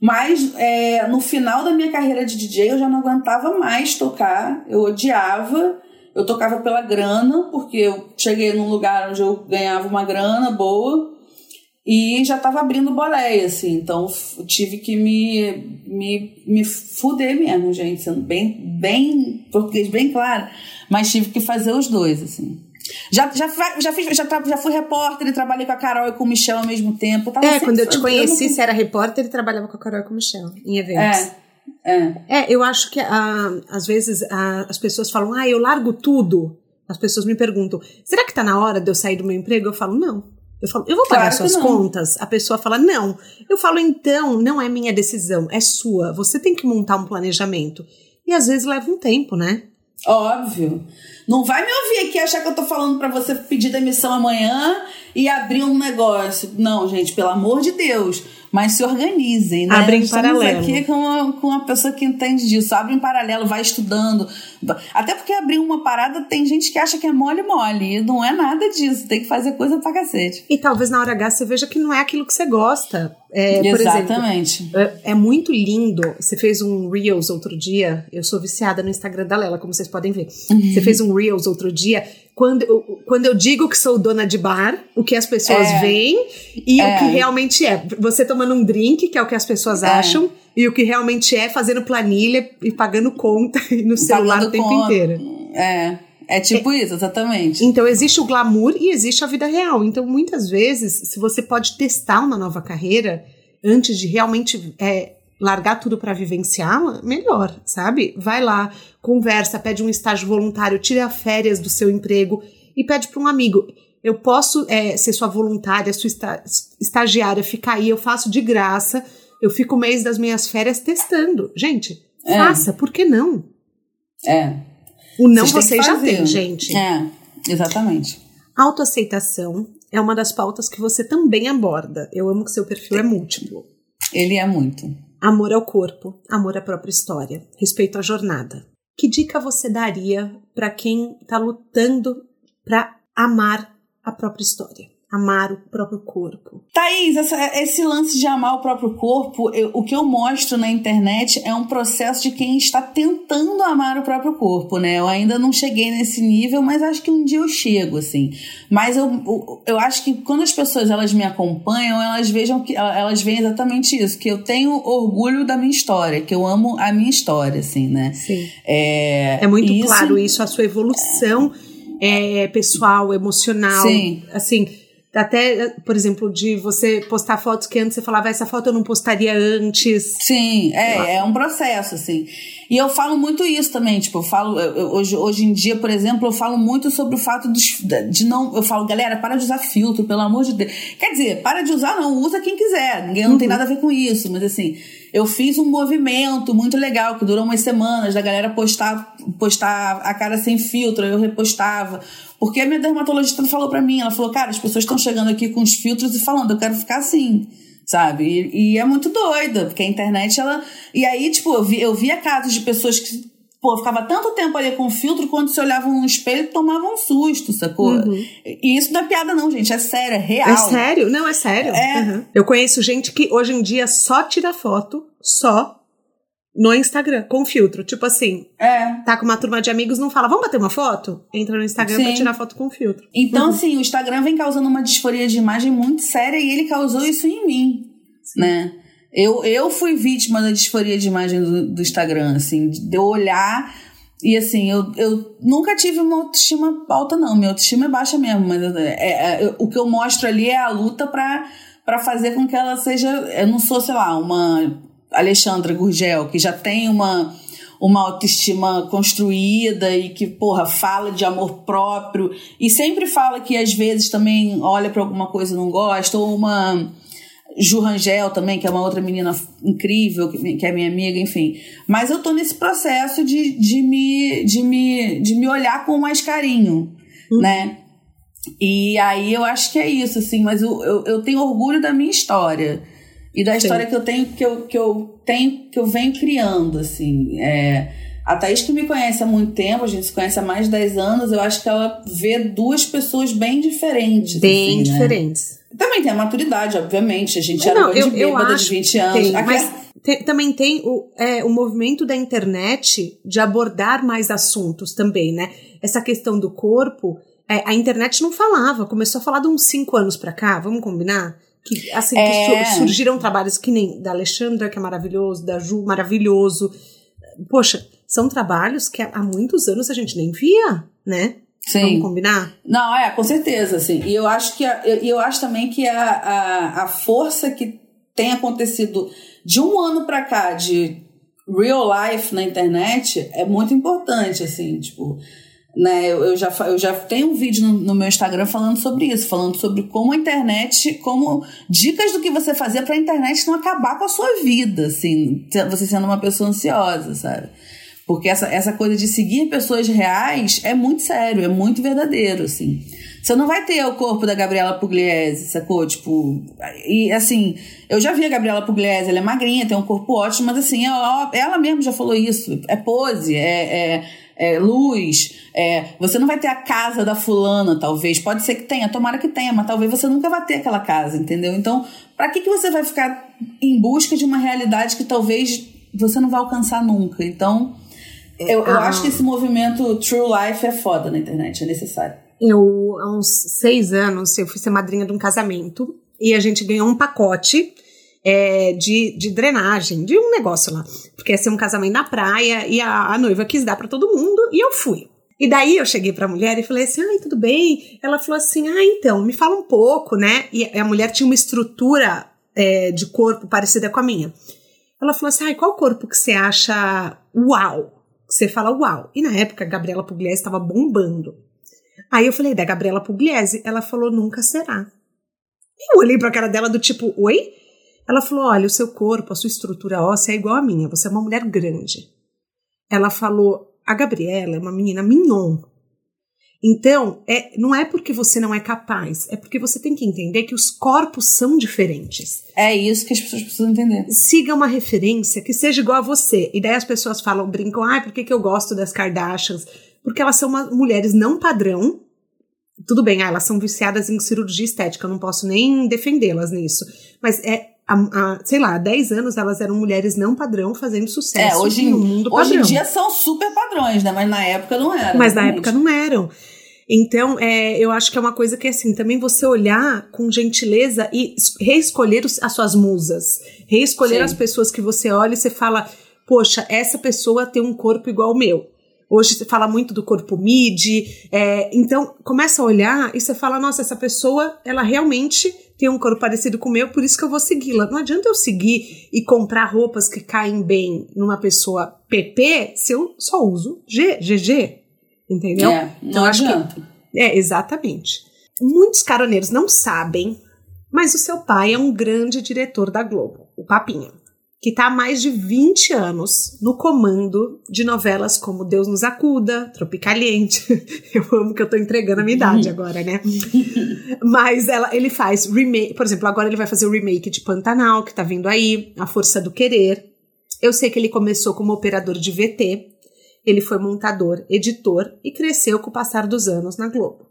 Mas é, no final da minha carreira de DJ eu já não aguentava mais tocar, eu odiava. Eu tocava pela grana, porque eu cheguei num lugar onde eu ganhava uma grana boa e já estava abrindo boleia, assim, então tive que me, me, me fuder mesmo, gente, sendo bem, bem, português bem claro, mas tive que fazer os dois, assim. Já, já, já, fiz, já, já fui repórter e trabalhei com a Carol e com o Michel ao mesmo tempo. é, quando eu te conheci, você era repórter e trabalhava com a Carol e com o Michel, em eventos. É, é. é eu acho que ah, às vezes ah, as pessoas falam, ah, eu largo tudo. As pessoas me perguntam, será que tá na hora de eu sair do meu emprego? Eu falo, não. Eu falo, eu vou pagar claro suas contas? A pessoa fala, não. Eu falo, então, não é minha decisão, é sua. Você tem que montar um planejamento. E às vezes leva um tempo, né? Óbvio. Não vai me ouvir aqui achar que eu tô falando para você pedir demissão amanhã e abrir um negócio. Não, gente, pelo amor de Deus mas se organizem, né? Abre em Estamos paralelo. aqui com uma, com uma pessoa que entende disso. Abre em paralelo, vai estudando. Até porque abrir uma parada tem gente que acha que é mole mole. E não é nada disso. Tem que fazer coisa pra cacete. E talvez na hora H você veja que não é aquilo que você gosta. É, Exatamente. Exemplo, é, é, muito lindo. Você fez um Reels outro dia. Eu sou viciada no Instagram da Lela, como vocês podem ver. Uhum. Você fez um Reels outro dia quando eu, quando eu digo que sou dona de bar, o que as pessoas é. veem e é. o que realmente é. Você tomando um drink, que é o que as pessoas é. acham, e o que realmente é fazendo planilha e pagando conta no celular pagando o tempo conta. inteiro. É. É tipo isso, exatamente. Então existe o glamour e existe a vida real. Então muitas vezes, se você pode testar uma nova carreira antes de realmente é, largar tudo para vivenciá-la, melhor, sabe? Vai lá, conversa, pede um estágio voluntário, tira férias do seu emprego e pede para um amigo. eu posso é, ser sua voluntária, sua esta, estagiária, ficar aí, eu faço de graça, eu fico o mês das minhas férias testando. Gente, é. faça, por que não? É. O não você já tem, gente. É, exatamente. Autoaceitação é uma das pautas que você também aborda. Eu amo que seu perfil é múltiplo. Ele é muito. Amor ao corpo, amor à própria história, respeito à jornada. Que dica você daria para quem está lutando para amar a própria história? Amar o próprio corpo. Thaís, essa, esse lance de amar o próprio corpo, eu, o que eu mostro na internet é um processo de quem está tentando amar o próprio corpo, né? Eu ainda não cheguei nesse nível, mas acho que um dia eu chego, assim. Mas eu, eu, eu acho que quando as pessoas elas me acompanham, elas vejam que elas veem exatamente isso, que eu tenho orgulho da minha história, que eu amo a minha história, assim, né? Sim. É, é muito isso, claro isso, a sua evolução é, pessoal, emocional. Sim. Assim, até, por exemplo, de você postar fotos que antes você falava, essa foto eu não postaria antes. Sim, é, é um processo, assim. E eu falo muito isso também, tipo, eu falo, eu, hoje, hoje em dia, por exemplo, eu falo muito sobre o fato de, de não. Eu falo, galera, para de usar filtro, pelo amor de Deus. Quer dizer, para de usar, não, usa quem quiser. Ninguém não uhum. tem nada a ver com isso, mas assim, eu fiz um movimento muito legal que durou umas semanas da galera postar, postar a cara sem filtro, eu repostava. Porque a minha dermatologista falou para mim, ela falou, cara, as pessoas estão chegando aqui com os filtros e falando, eu quero ficar assim, sabe? E, e, é muito doida, porque a internet, ela... E aí, tipo, eu, vi, eu via casos de pessoas que, pô, ficava tanto tempo ali com filtro, quando se olhavam no espelho, tomavam um susto, sacou? Uhum. E isso não é piada não, gente, é sério, é real. É sério? Não, é sério. É. Uhum. Eu conheço gente que hoje em dia só tira foto, só no Instagram, com filtro. Tipo assim, é. tá com uma turma de amigos, não fala, vamos bater uma foto? Entra no Instagram Sim. pra tirar foto com filtro. Então, uhum. assim, o Instagram vem causando uma disforia de imagem muito séria e ele causou isso em mim, Sim. né? Eu, eu fui vítima da disforia de imagem do, do Instagram, assim, de eu olhar e assim, eu, eu nunca tive uma autoestima alta, não. Minha autoestima é baixa mesmo, mas é, é, é, o que eu mostro ali é a luta pra, pra fazer com que ela seja. Eu não sou, sei lá, uma Alexandra Gurgel, que já tem uma, uma autoestima construída e que, porra, fala de amor próprio e sempre fala que às vezes também olha para alguma coisa e não gosta, ou uma Ju Rangel também, que é uma outra menina incrível, que é minha amiga, enfim. Mas eu tô nesse processo de, de, me, de, me, de me olhar com mais carinho, uhum. né? E aí eu acho que é isso, assim, mas eu, eu, eu tenho orgulho da minha história e da história Sim. que eu tenho que eu, que eu tenho que eu venho criando assim é, a Thaís que me conhece há muito tempo a gente se conhece há mais de 10 anos eu acho que ela vê duas pessoas bem diferentes bem assim, né? diferentes né? também tem a maturidade obviamente a gente era não, eu, de bêbada de 20 anos tem, mas tem, também tem o, é, o movimento da internet de abordar mais assuntos também né essa questão do corpo é, a internet não falava começou a falar de uns 5 anos para cá vamos combinar que, assim, é. que surgiram trabalhos que nem da Alexandra, que é maravilhoso, da Ju, maravilhoso. Poxa, são trabalhos que há muitos anos a gente nem via, né? Sim. Vamos combinar? Não, é, com certeza, assim. E eu acho que a, eu, eu acho também que a, a, a força que tem acontecido de um ano para cá de real life na internet é muito importante, assim, tipo, né, eu, eu, já, eu já tenho um vídeo no, no, meu Instagram falando sobre isso, falando sobre como a internet, como dicas do que você fazer para a internet não acabar com a sua vida, assim, você sendo uma pessoa ansiosa, sabe? Porque essa, essa coisa de seguir pessoas reais é muito sério, é muito verdadeiro, assim. Você não vai ter o corpo da Gabriela Pugliese, sacou? Tipo, e assim, eu já vi a Gabriela Pugliese, ela é magrinha, tem um corpo ótimo, mas assim, ela, ela mesma já falou isso. É pose, é, é é, luz. É, você não vai ter a casa da fulana, talvez. Pode ser que tenha, tomara que tenha, mas talvez você nunca vá ter aquela casa, entendeu? Então, para que, que você vai ficar em busca de uma realidade que talvez você não vai alcançar nunca? Então, eu, eu ah. acho que esse movimento True Life é foda na internet, é necessário. Eu, há uns seis anos, eu fui ser madrinha de um casamento e a gente ganhou um pacote é, de, de drenagem, de um negócio lá. Porque ia ser um casamento na praia e a, a noiva quis dar para todo mundo e eu fui. E daí eu cheguei pra mulher e falei assim: ai, tudo bem? Ela falou assim: ah, então, me fala um pouco, né? E a mulher tinha uma estrutura é, de corpo parecida com a minha. Ela falou assim: ai, qual corpo que você acha uau? Você fala uau. E na época a Gabriela Pugliese estava bombando. Aí eu falei, da Gabriela Pugliese. Ela falou, nunca será. Eu olhei pra cara dela do tipo, oi? Ela falou, olha, o seu corpo, a sua estrutura óssea é igual à minha, você é uma mulher grande. Ela falou, a Gabriela é uma menina mignon. Então, é, não é porque você não é capaz, é porque você tem que entender que os corpos são diferentes. É isso que as pessoas precisam entender. Siga uma referência que seja igual a você. E daí as pessoas falam, brincam, ah, por que, que eu gosto das Kardashians? Porque elas são uma, mulheres não padrão. Tudo bem, ah, elas são viciadas em cirurgia estética, eu não posso nem defendê-las nisso. Mas é há, sei lá, há 10 anos elas eram mulheres não padrão fazendo sucesso é, hoje, no mundo padrão. Hoje em dia são super padrões, né? Mas na época não eram. Mas na época não eram. Então, é, eu acho que é uma coisa que, assim, também você olhar com gentileza e reescolher os, as suas musas. Reescolher Sim. as pessoas que você olha e você fala, poxa, essa pessoa tem um corpo igual ao meu. Hoje você fala muito do corpo mid, é, então começa a olhar e você fala, nossa, essa pessoa, ela realmente tem um corpo parecido com o meu, por isso que eu vou segui-la. Não adianta eu seguir e comprar roupas que caem bem numa pessoa PP se eu só uso G, GG, entendeu? É, então, adianta. Que, é, exatamente. Muitos caroneiros não sabem, mas o seu pai é um grande diretor da Globo, o Papinha que está há mais de 20 anos no comando de novelas como Deus nos acuda, Tropicaliente. Eu amo que eu estou entregando a minha idade agora, né? Mas ela, ele faz remake, por exemplo, agora ele vai fazer o remake de Pantanal, que está vindo aí, A Força do Querer. Eu sei que ele começou como operador de VT, ele foi montador, editor e cresceu com o passar dos anos na Globo.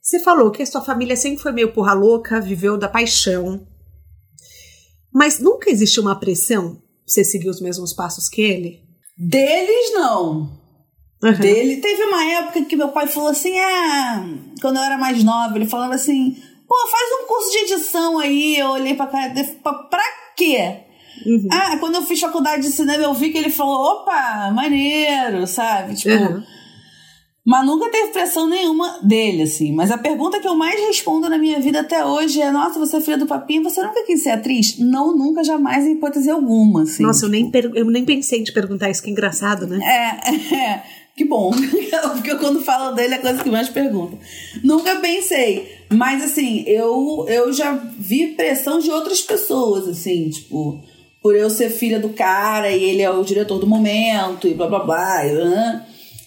Você falou que a sua família sempre foi meio porra louca, viveu da paixão, mas nunca existiu uma pressão pra você seguir os mesmos passos que ele? Deles, não. Uhum. Dele teve uma época que meu pai falou assim: ah, quando eu era mais nova, ele falava assim: pô, faz um curso de edição aí. Eu olhei pra cara dele, pra quê? Uhum. Ah, quando eu fiz faculdade de cinema, eu vi que ele falou: opa, maneiro, sabe? Tipo. Uhum. Mas nunca teve pressão nenhuma dele, assim. Mas a pergunta que eu mais respondo na minha vida até hoje é: Nossa, você é filha do Papinho, você nunca quis ser atriz? Não, nunca, jamais, em hipótese alguma, assim. Nossa, eu nem, eu nem pensei em te perguntar isso, que engraçado, né? É, é. Que bom. Porque quando falo dele é a coisa que mais pergunto. Nunca pensei. Mas, assim, eu, eu já vi pressão de outras pessoas, assim, tipo, por eu ser filha do cara e ele é o diretor do momento e blá blá blá. E, uh,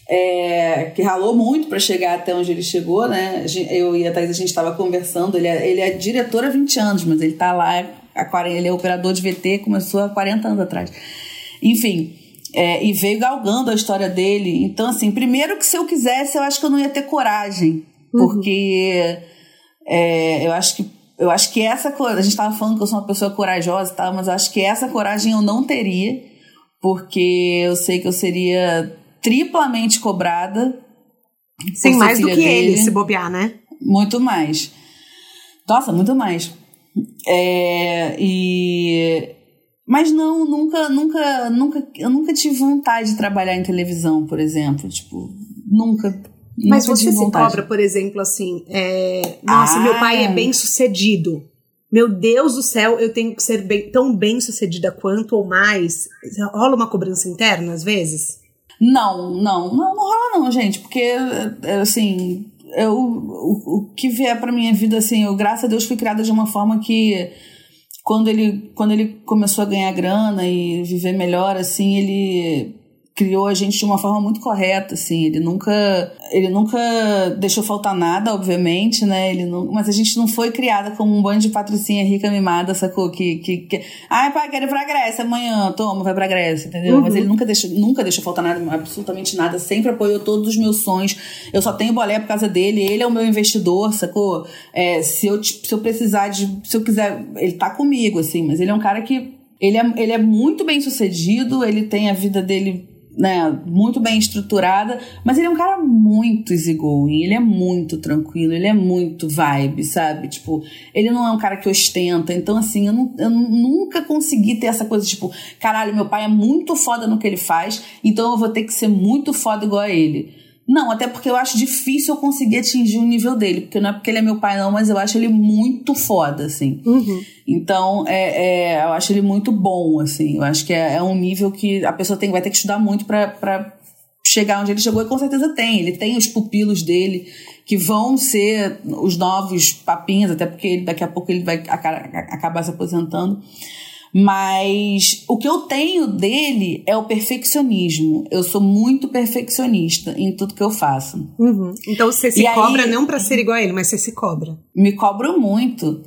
é, que ralou muito para chegar até onde ele chegou, né? Eu e a Thais, a gente estava conversando, ele é, ele é diretor há 20 anos, mas ele está lá, há, ele é operador de VT, começou há 40 anos atrás. Enfim, é, e veio galgando a história dele. Então, assim, primeiro que se eu quisesse, eu acho que eu não ia ter coragem, uhum. porque é, eu acho que eu acho que essa a gente estava falando que eu sou uma pessoa corajosa e tal, mas eu acho que essa coragem eu não teria, porque eu sei que eu seria triplamente cobrada. Sim, mais do que dele. ele, se bobear, né? Muito mais. Nossa, muito mais. É, e mas não, nunca, nunca, nunca, eu nunca tive vontade de trabalhar em televisão, por exemplo, tipo, nunca. Mas você se cobra, por exemplo, assim, é, nossa, ah. meu pai é bem sucedido. Meu Deus do céu, eu tenho que ser bem, tão bem sucedida quanto ou mais. Rola uma cobrança interna às vezes? Não, não, não, não rola não, gente, porque, é, assim, eu, o, o que vier pra minha vida, assim, eu, graças a Deus, fui criada de uma forma que quando ele, quando ele começou a ganhar grana e viver melhor, assim, ele criou a gente de uma forma muito correta, assim. Ele nunca, ele nunca deixou faltar nada, obviamente, né? Ele não, mas a gente não foi criada como um bando de patricinha rica mimada, sacou? Que, que, que ai, pai, quero ir pra Grécia amanhã, toma, vai pra Grécia, entendeu? Uhum. Mas ele nunca deixou, nunca deixou faltar nada, absolutamente nada. Sempre apoiou todos os meus sonhos. Eu só tenho bolé por causa dele. Ele é o meu investidor, sacou? É, se eu, se eu precisar de, se eu quiser, ele tá comigo, assim. Mas ele é um cara que ele é, ele é muito bem sucedido, ele tem a vida dele né, muito bem estruturada, mas ele é um cara muito easygoing, ele é muito tranquilo, ele é muito vibe, sabe? Tipo, ele não é um cara que ostenta, então assim, eu, não, eu nunca consegui ter essa coisa, tipo, caralho, meu pai é muito foda no que ele faz, então eu vou ter que ser muito foda igual a ele. Não, até porque eu acho difícil eu conseguir atingir o nível dele. Porque não é porque ele é meu pai, não, mas eu acho ele muito foda, assim. Uhum. Então, é, é, eu acho ele muito bom, assim. Eu acho que é, é, um nível que a pessoa tem, vai ter que estudar muito pra, chegar onde ele chegou, e com certeza tem. Ele tem os pupilos dele, que vão ser os novos papinhas, até porque daqui a pouco ele vai acabar se aposentando. Mas o que eu tenho dele é o perfeccionismo. Eu sou muito perfeccionista em tudo que eu faço. Uhum. Então você se e cobra aí, não para ser igual a ele, mas você se cobra. Me cobro muito.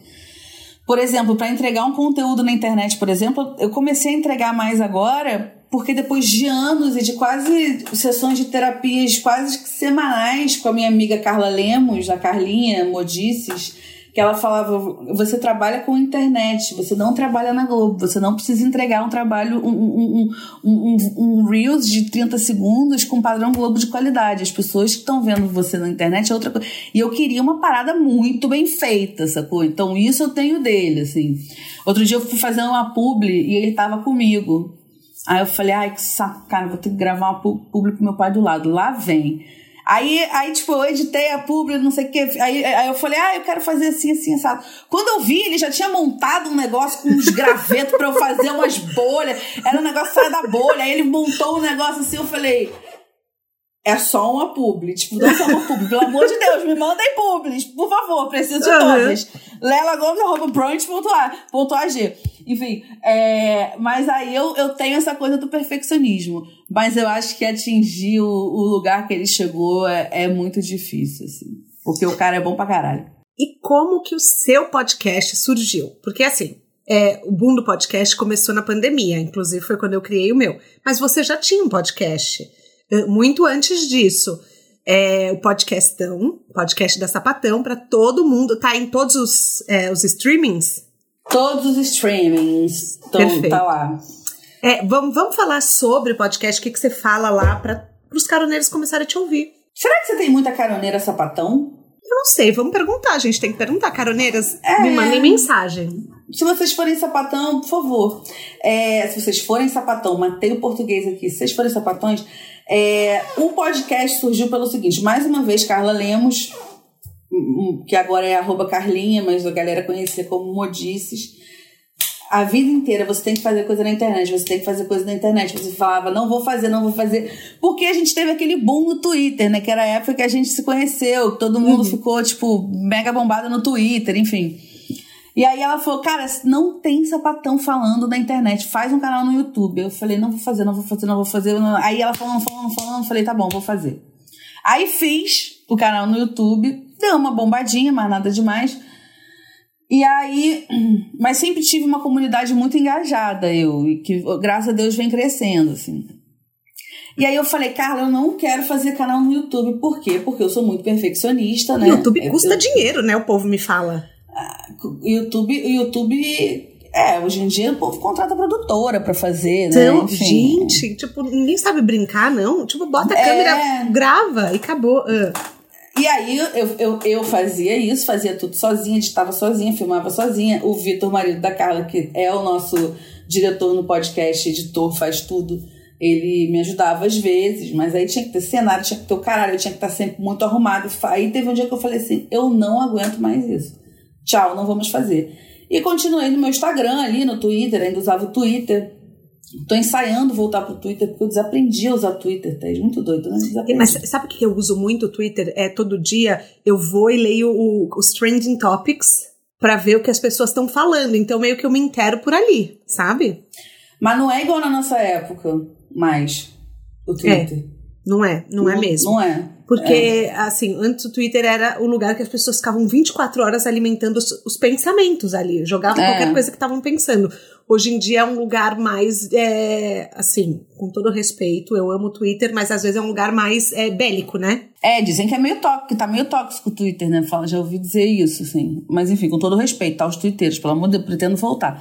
Por exemplo, para entregar um conteúdo na internet, por exemplo, eu comecei a entregar mais agora porque depois de anos e de quase sessões de terapias quase semanais com a minha amiga Carla Lemos, a Carlinha Modices, que ela falava: você trabalha com internet, você não trabalha na Globo, você não precisa entregar um trabalho, um, um, um, um, Reels de 30 segundos com padrão Globo de qualidade. As pessoas que estão vendo você na internet é outra coisa. E eu queria uma parada muito bem feita, sacou? Então isso eu tenho dele, assim. Outro dia eu fui fazer uma publi e ele tava comigo. Aí eu falei, ai, que saco, cara, vou ter que gravar uma publi pro meu pai do lado. Lá vem. Aí, aí, tipo, eu editei a publi, não sei o que. Aí, aí eu falei, ah, eu quero fazer assim, assim, assado. Quando eu vi, ele já tinha montado um negócio com uns gravetos pra eu fazer umas bolhas. Era um negócio sair da bolha. Aí ele montou um negócio assim, eu falei. É só uma publi, tipo, não é só uma publi. Pelo amor de Deus, me mandem publis, por favor, preciso de todas. Uhum. Lela Gomes, arroba G. Enfim, é, mas aí eu, eu tenho essa coisa do perfeccionismo. Mas eu acho que atingir o, o lugar que ele chegou é, é muito difícil, assim. Porque o cara é bom pra caralho. E como que o seu podcast surgiu? Porque assim, é, o boom do podcast começou na pandemia, inclusive foi quando eu criei o meu. Mas você já tinha um podcast muito antes disso. É, o podcastão, podcast da Sapatão, para todo mundo. Tá em todos os, é, os streamings? Todos os streamings. Então, tá lá. É, vamos, vamos falar sobre o podcast, o que, que você fala lá para os caroneiros começarem a te ouvir. Será que você tem muita caroneira sapatão? Eu não sei, vamos perguntar, a gente tem que perguntar. Caroneiras, é... me mandem mensagem. Se vocês forem sapatão, por favor. É, se vocês forem sapatão, matei o português aqui. Se vocês forem sapatões, é, o podcast surgiu pelo seguinte: mais uma vez, Carla Lemos que agora é arroba Carlinha, mas a galera conhecia como Modices. A vida inteira você tem que fazer coisa na internet, você tem que fazer coisa na internet. Você falava, não vou fazer, não vou fazer. Porque a gente teve aquele boom no Twitter, né? Que era a época que a gente se conheceu, todo mundo uhum. ficou, tipo, mega bombado no Twitter, enfim. E aí ela falou, cara, não tem sapatão falando na internet, faz um canal no YouTube. Eu falei, não vou fazer, não vou fazer, não vou fazer. Aí ela falando, falando, falando, falei, tá bom, vou fazer. Aí fiz o canal no YouTube, deu uma bombadinha, mas nada demais. E aí, mas sempre tive uma comunidade muito engajada, eu, e que graças a Deus vem crescendo, assim. E aí eu falei, Carla, eu não quero fazer canal no YouTube. Por quê? Porque eu sou muito perfeccionista, né? YouTube custa eu, dinheiro, né? O povo me fala. YouTube, YouTube é, hoje em dia o povo contrata produtora pra fazer, né? Então, gente, tipo, ninguém sabe brincar, não. Tipo, bota a é... câmera, grava e acabou. Uh. E aí eu, eu, eu fazia isso, fazia tudo sozinha, editava sozinha, filmava sozinha. O Vitor, marido da Carla, que é o nosso diretor no podcast, editor, faz tudo. Ele me ajudava às vezes, mas aí tinha que ter cenário, tinha que ter o caralho, eu tinha que estar sempre muito arrumado. Aí teve um dia que eu falei assim: eu não aguento mais isso. Tchau, não vamos fazer. E continuei no meu Instagram ali, no Twitter, ainda usava o Twitter. Tô ensaiando voltar pro Twitter, porque eu desaprendi a usar Twitter, tá? Muito doido, né? Desaprendi. Mas sabe o que eu uso muito o Twitter? É todo dia eu vou e leio o, os trending topics para ver o que as pessoas estão falando. Então meio que eu me intero por ali, sabe? Mas não é igual na nossa época, mais, o Twitter. É, não é, não, é não é mesmo. Não é. Porque, é. assim, antes o Twitter era o lugar que as pessoas ficavam 24 horas alimentando os, os pensamentos ali, jogavam é. qualquer coisa que estavam pensando. Hoje em dia é um lugar mais, é, assim, com todo respeito, eu amo o Twitter, mas às vezes é um lugar mais é, bélico, né? É, dizem que é meio tóxico, que tá meio tóxico o Twitter, né? Fala, já ouvi dizer isso, assim. Mas enfim, com todo respeito, tá? Os twitteiros, pelo amor de Deus, pretendo voltar.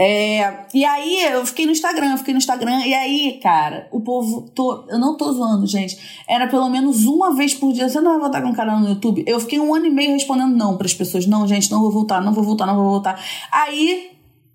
É, e aí eu fiquei no Instagram, fiquei no Instagram, e aí, cara, o povo. Tô, eu não tô zoando, gente. Era pelo menos uma vez por dia. Você não vai voltar com um canal no YouTube? Eu fiquei um ano e meio respondendo não para as pessoas. Não, gente, não vou voltar, não vou voltar, não vou voltar. Aí,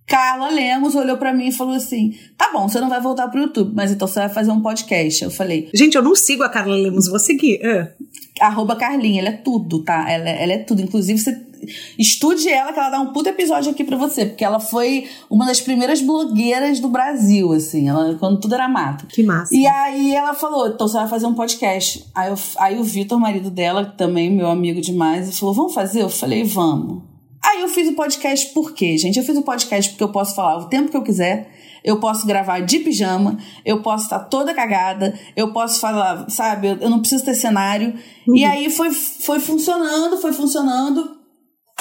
Carla Lemos olhou para mim e falou assim: tá bom, você não vai voltar pro YouTube, mas então você vai fazer um podcast. Eu falei. Gente, eu não sigo a Carla Lemos, vou seguir. Uh. Arroba Carlinha, ela é tudo, tá? Ela, ela é tudo. Inclusive, você estude ela, que ela dá um puto episódio aqui pra você, porque ela foi uma das primeiras blogueiras do Brasil, assim, ela, quando tudo era mato. Que massa. E aí ela falou, então você vai fazer um podcast. Aí, eu, aí o Vitor, marido dela, também meu amigo demais, falou, vamos fazer? Eu falei, vamos. Aí eu fiz o podcast por quê, gente? Eu fiz o podcast porque eu posso falar o tempo que eu quiser eu posso gravar de pijama, eu posso estar toda cagada, eu posso falar, sabe, eu, eu não preciso ter cenário. Uhum. E aí foi, foi funcionando, foi funcionando.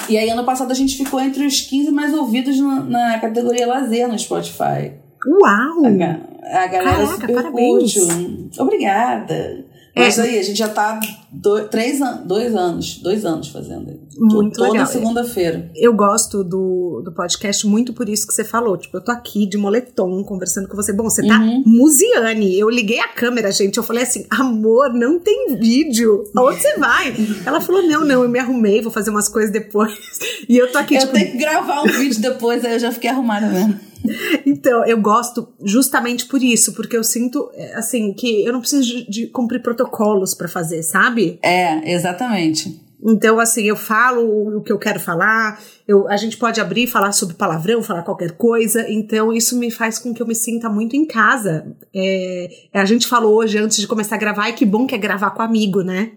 E aí ano passado a gente ficou entre os 15 mais ouvidos na, na categoria lazer no Spotify. Uau! A, a galera Caraca, super parabéns. curte. Obrigada. Mas é. aí, a gente já tá dois, três an dois anos, dois anos fazendo. Muito Toda legal. segunda-feira. Eu gosto do, do podcast muito por isso que você falou. Tipo, eu tô aqui de moletom conversando com você. Bom, você tá uhum. museane. Eu liguei a câmera, gente. Eu falei assim, amor, não tem vídeo. Aonde você vai? Ela falou, não, não, eu me arrumei, vou fazer umas coisas depois. E eu tô aqui, eu tipo... tenho que gravar um vídeo depois, aí eu já fiquei arrumada mesmo. Então, eu gosto justamente por isso, porque eu sinto, é, assim, que eu não preciso de, cumprir protocolos para fazer, sabe? É, exatamente. Então, assim, eu falo o que eu quero falar, eu, a gente pode abrir falar sobre palavrão, falar qualquer coisa, então isso me faz com que eu me sinta muito em casa. É, a gente falou hoje, antes de começar a gravar, e que bom que é gravar com amigo, né?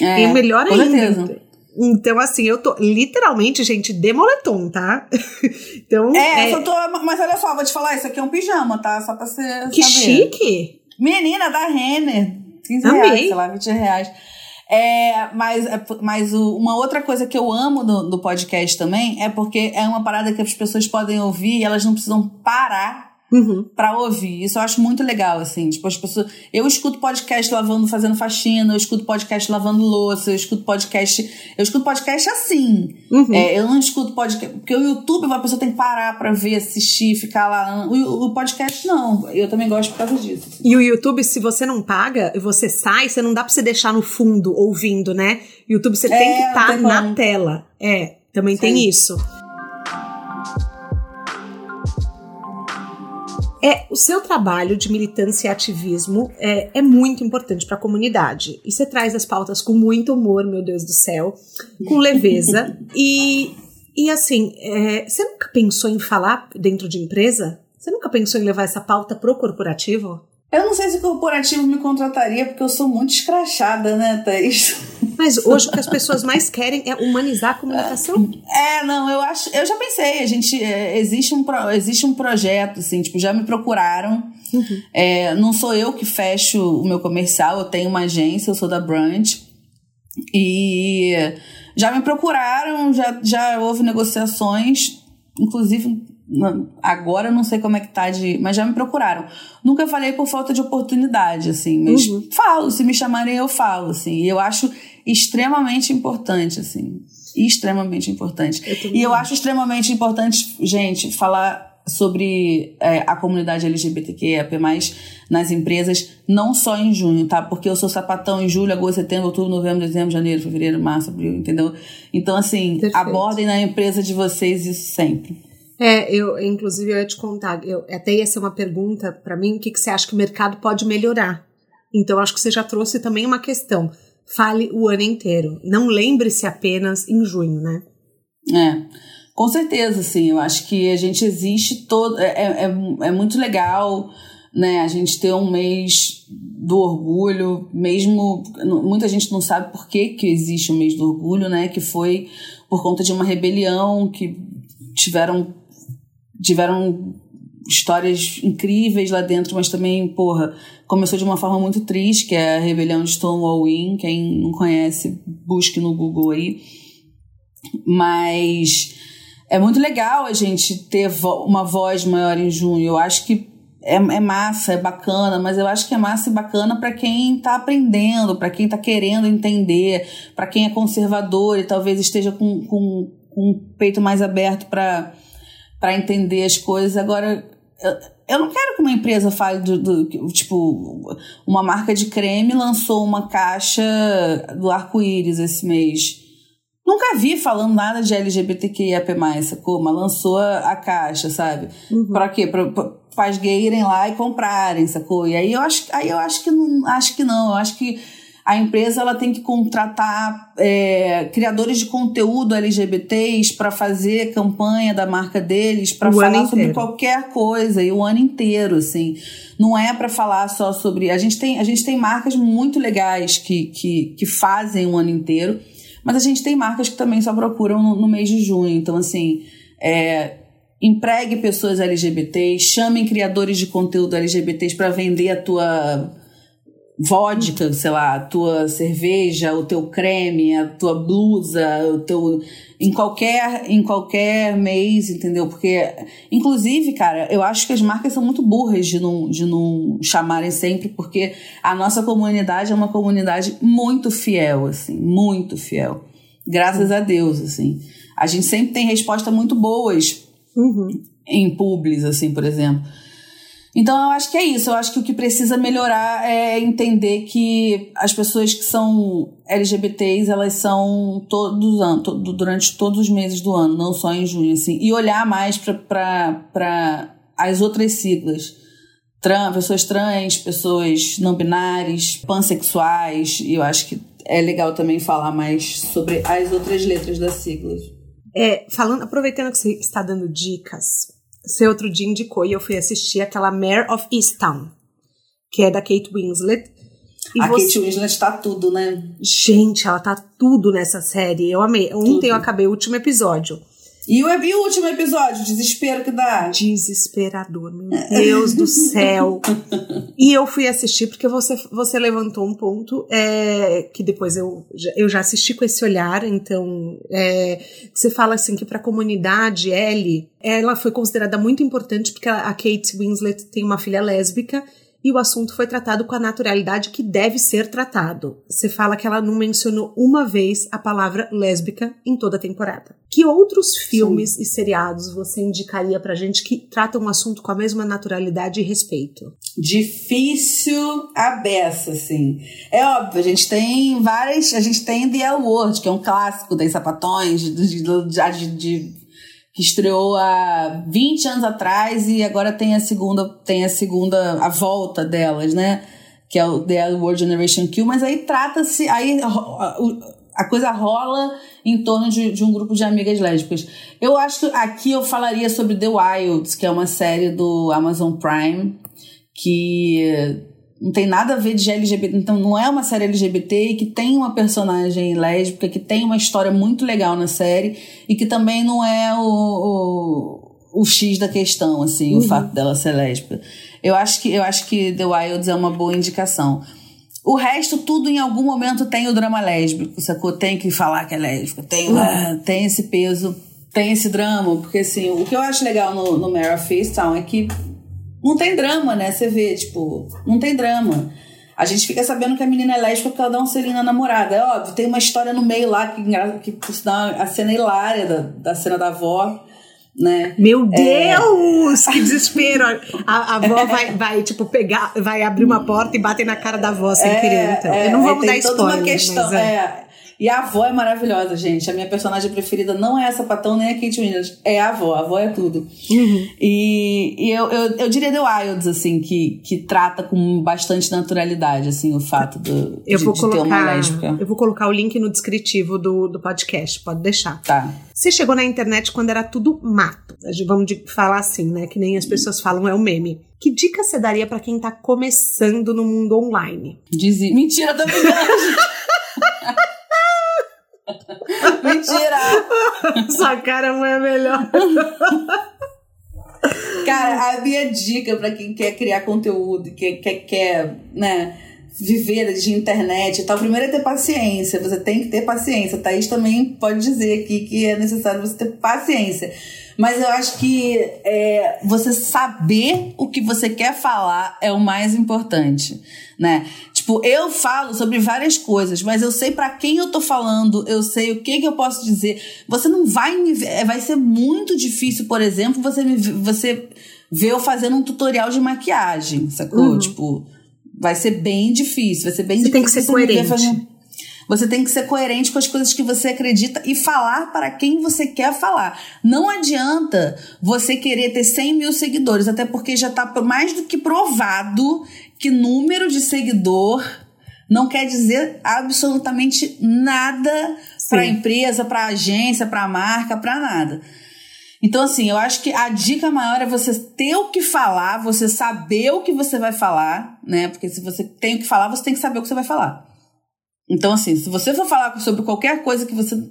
É, e melhor ainda. Certeza. Então, assim, eu tô literalmente, gente, de moletom, tá? então. É, é... Tô, mas olha só, vou te falar, isso aqui é um pijama, tá? Só pra você. Que saber. chique! Menina da Renner. 15 Amei. reais, sei lá, 20 reais. É, mas mas o, uma outra coisa que eu amo do, do podcast também é porque é uma parada que as pessoas podem ouvir e elas não precisam parar uhum. para ouvir. Isso eu acho muito legal, assim. Tipo, as pessoas. Eu escuto podcast lavando, fazendo faxina, eu escuto podcast lavando louça, eu escuto podcast. Eu escuto podcast assim. Uhum. É, eu não escuto podcast. Porque o YouTube, a pessoa tem que parar pra ver, assistir, ficar lá. O, o podcast, não. Eu também gosto por causa disso. Assim. E o YouTube, se você não paga e você sai, você não dá pra você deixar no fundo ouvindo, né? YouTube você é, tem que estar tá na tela. É, também Sim. tem isso. É, o seu trabalho de militância e ativismo é, é muito importante para a comunidade. E você traz as pautas com muito humor, meu Deus do céu, com leveza. e, e assim, é, você nunca pensou em falar dentro de empresa? Você nunca pensou em levar essa pauta pro corporativo? Eu não sei se o corporativo me contrataria, porque eu sou muito escrachada, né, Thaís? Mas hoje o que as pessoas mais querem é humanizar a comunicação. É, não, eu acho. Eu já pensei, a gente. É, existe, um, existe um projeto, assim, tipo, já me procuraram. Uhum. É, não sou eu que fecho o meu comercial, eu tenho uma agência, eu sou da Brand. E já me procuraram, já, já houve negociações, inclusive agora não sei como é que tá de. Mas já me procuraram. Nunca falei por falta de oportunidade, assim. Mas uhum. falo, se me chamarem, eu falo, assim. E eu acho extremamente importante, assim. Extremamente importante. Eu e eu acho extremamente importante, gente, falar sobre é, a comunidade LGBTQIA+, nas empresas, não só em junho, tá? Porque eu sou sapatão em julho, agosto, setembro, outubro, novembro, dezembro, janeiro, fevereiro, março, abril, entendeu? Então, assim, Perfeito. abordem na empresa de vocês isso sempre. É, eu, inclusive, eu ia te contar, eu, até ia ser uma pergunta para mim, o que, que você acha que o mercado pode melhorar? Então, acho que você já trouxe também uma questão. Fale o ano inteiro. Não lembre-se apenas em junho, né? É, com certeza, sim. Eu acho que a gente existe todo. É, é, é, é muito legal, né? A gente ter um mês do orgulho, mesmo. Muita gente não sabe por que, que existe o mês do orgulho, né? Que foi por conta de uma rebelião que tiveram tiveram histórias incríveis lá dentro, mas também, porra, começou de uma forma muito triste, que é a rebelião de Stonewall Inn, quem não conhece, busque no Google aí. Mas é muito legal a gente ter vo uma voz maior em junho. Eu acho que é, é massa, é bacana, mas eu acho que é massa e bacana para quem está aprendendo, para quem está querendo entender, para quem é conservador e talvez esteja com, com, com o peito mais aberto para para entender as coisas. Agora, eu, eu não quero que uma empresa fale do, do, Tipo, uma marca de creme lançou uma caixa do arco-íris esse mês. Nunca vi falando nada de LGBTQIAP+, sacou? Mas lançou a, caixa, sabe? Uhum. Pra quê? Pra, pra, as gays irem lá e comprarem, sacou? E aí eu acho, aí eu acho que não, acho que não. Eu acho que a empresa ela tem que contratar é, criadores de conteúdo LGBTs para fazer campanha da marca deles, para falar sobre qualquer coisa e o ano inteiro, assim. Não é para falar só sobre. A gente tem, a gente tem marcas muito legais que, que, que fazem o ano inteiro, mas a gente tem marcas que também só procuram no, no mês de junho. Então, assim, é, empregue pessoas LGBTs, chamem criadores de conteúdo LGBTs para vender a tua vodka, sei lá, a tua cerveja, o teu creme, a tua blusa, o teu em qualquer em qualquer mês, entendeu? Porque inclusive, cara, eu acho que as marcas são muito burras de não de não chamarem sempre, porque a nossa comunidade é uma comunidade muito fiel, assim, muito fiel. Graças a Deus, assim. A gente sempre tem respostas muito boas uhum. em publis, assim, por exemplo. Então eu acho que é isso. Eu acho que o que precisa melhorar é entender que as pessoas que são LGBTs, elas são todos todo, durante todos os meses do ano, não só em junho, assim. E olhar mais para as outras siglas. Trans, pessoas trans, pessoas não binárias, pansexuais. E eu acho que é legal também falar mais sobre as outras letras das siglas. É, falando, aproveitando que você está dando dicas, você outro dia indicou e eu fui assistir aquela Mare of Easttown, que é da Kate Winslet. E a você... Kate Winslet tá tudo, né? Gente, ela tá tudo nessa série. Eu amei. Ontem tudo. eu acabei o último episódio. E o, e o último episódio, desespero que dá. Desesperador, meu Deus do céu. E eu fui assistir porque você, você levantou um ponto é, que depois eu, eu já assisti com esse olhar. Então, é, você fala assim que para a comunidade L, ela foi considerada muito importante porque a, a Kate Winslet tem uma filha lésbica e o assunto foi tratado com a naturalidade que deve ser tratado. Você fala que ela não mencionou uma vez a palavra lésbica em toda a temporada. Que outros filmes Sim. e seriados você indicaria pra gente que tratam o assunto com a mesma naturalidade e respeito? Difícil a beça, assim. É óbvio, a gente tem várias. A gente tem The L Word, que é um clássico das sapatões, de, de, de, de que estreou há 20 anos atrás e agora tem a segunda, tem a segunda, a volta delas, né? Que é o The World Generation Q, mas aí trata-se, aí a coisa rola em torno de, de, um grupo de amigas lésbicas. Eu acho que aqui eu falaria sobre The Wilds, que é uma série do Amazon Prime, que não tem nada a ver de LGBT, então não é uma série LGBT e que tem uma personagem lésbica, que tem uma história muito legal na série e que também não é o, o, o X da questão, assim, uhum. o fato dela ser lésbica. Eu acho que eu acho que The Wilds é uma boa indicação. O resto, tudo em algum momento tem o drama lésbico, sacou? Tem que falar que é lésbica, tem, uhum. tem esse peso, tem esse drama, porque assim, o que eu acho legal no, no Mare of é que não tem drama, né? Você vê, tipo, não tem drama. A gente fica sabendo que a menina é lésbica porque ela dá um selinho na namorada. É óbvio, tem uma história no meio lá que, que por a cena hilária da, da cena da avó. Né? Meu é. Deus, é... que desespero! A, a avó vai, vai, tipo, pegar, vai abrir uma porta e bater na cara da avó sem é, querer. Então. É, Eu não vamos dar spoiler. Uma questão, mas é. E a avó é maravilhosa, gente. A minha personagem preferida não é a Sapatão nem a Kate Winslet. É a avó. A avó é tudo. Uhum. E, e eu, eu, eu, diria The Wilds, assim, que, que trata com bastante naturalidade, assim, o fato do, eu de, vou de colocar, ter uma lésbica. Eu vou colocar o link no descritivo do, do podcast. Pode deixar. Tá. Você chegou na internet quando era tudo mato. Vamos falar assim, né? Que nem as pessoas falam, é o meme. Que dica você daria para quem tá começando no mundo online? Diz... Mentira, tá Mentira! Sua cara não é melhor. Cara, a minha dica para quem quer criar conteúdo, que quer, quer né, viver de internet e tal, primeiro é ter paciência. Você tem que ter paciência. Thaís também pode dizer aqui que é necessário você ter paciência. Mas eu acho que é, você saber o que você quer falar é o mais importante, né? Tipo, eu falo sobre várias coisas, mas eu sei para quem eu tô falando, eu sei o que que eu posso dizer. Você não vai me ver, é, vai ser muito difícil, por exemplo, você me você ver eu fazendo um tutorial de maquiagem, sacou? Uhum. Tipo, vai ser bem difícil, vai ser bem você difícil. Tem que ser coerente. Fazendo... Você tem que ser coerente com as coisas que você acredita e falar para quem você quer falar. Não adianta você querer ter 100 mil seguidores, até porque já está mais do que provado que número de seguidor não quer dizer absolutamente nada para a empresa, para a agência, para a marca, para nada. Então, assim, eu acho que a dica maior é você ter o que falar, você saber o que você vai falar, né? Porque se você tem o que falar, você tem que saber o que você vai falar. Então, assim, se você for falar sobre qualquer coisa que você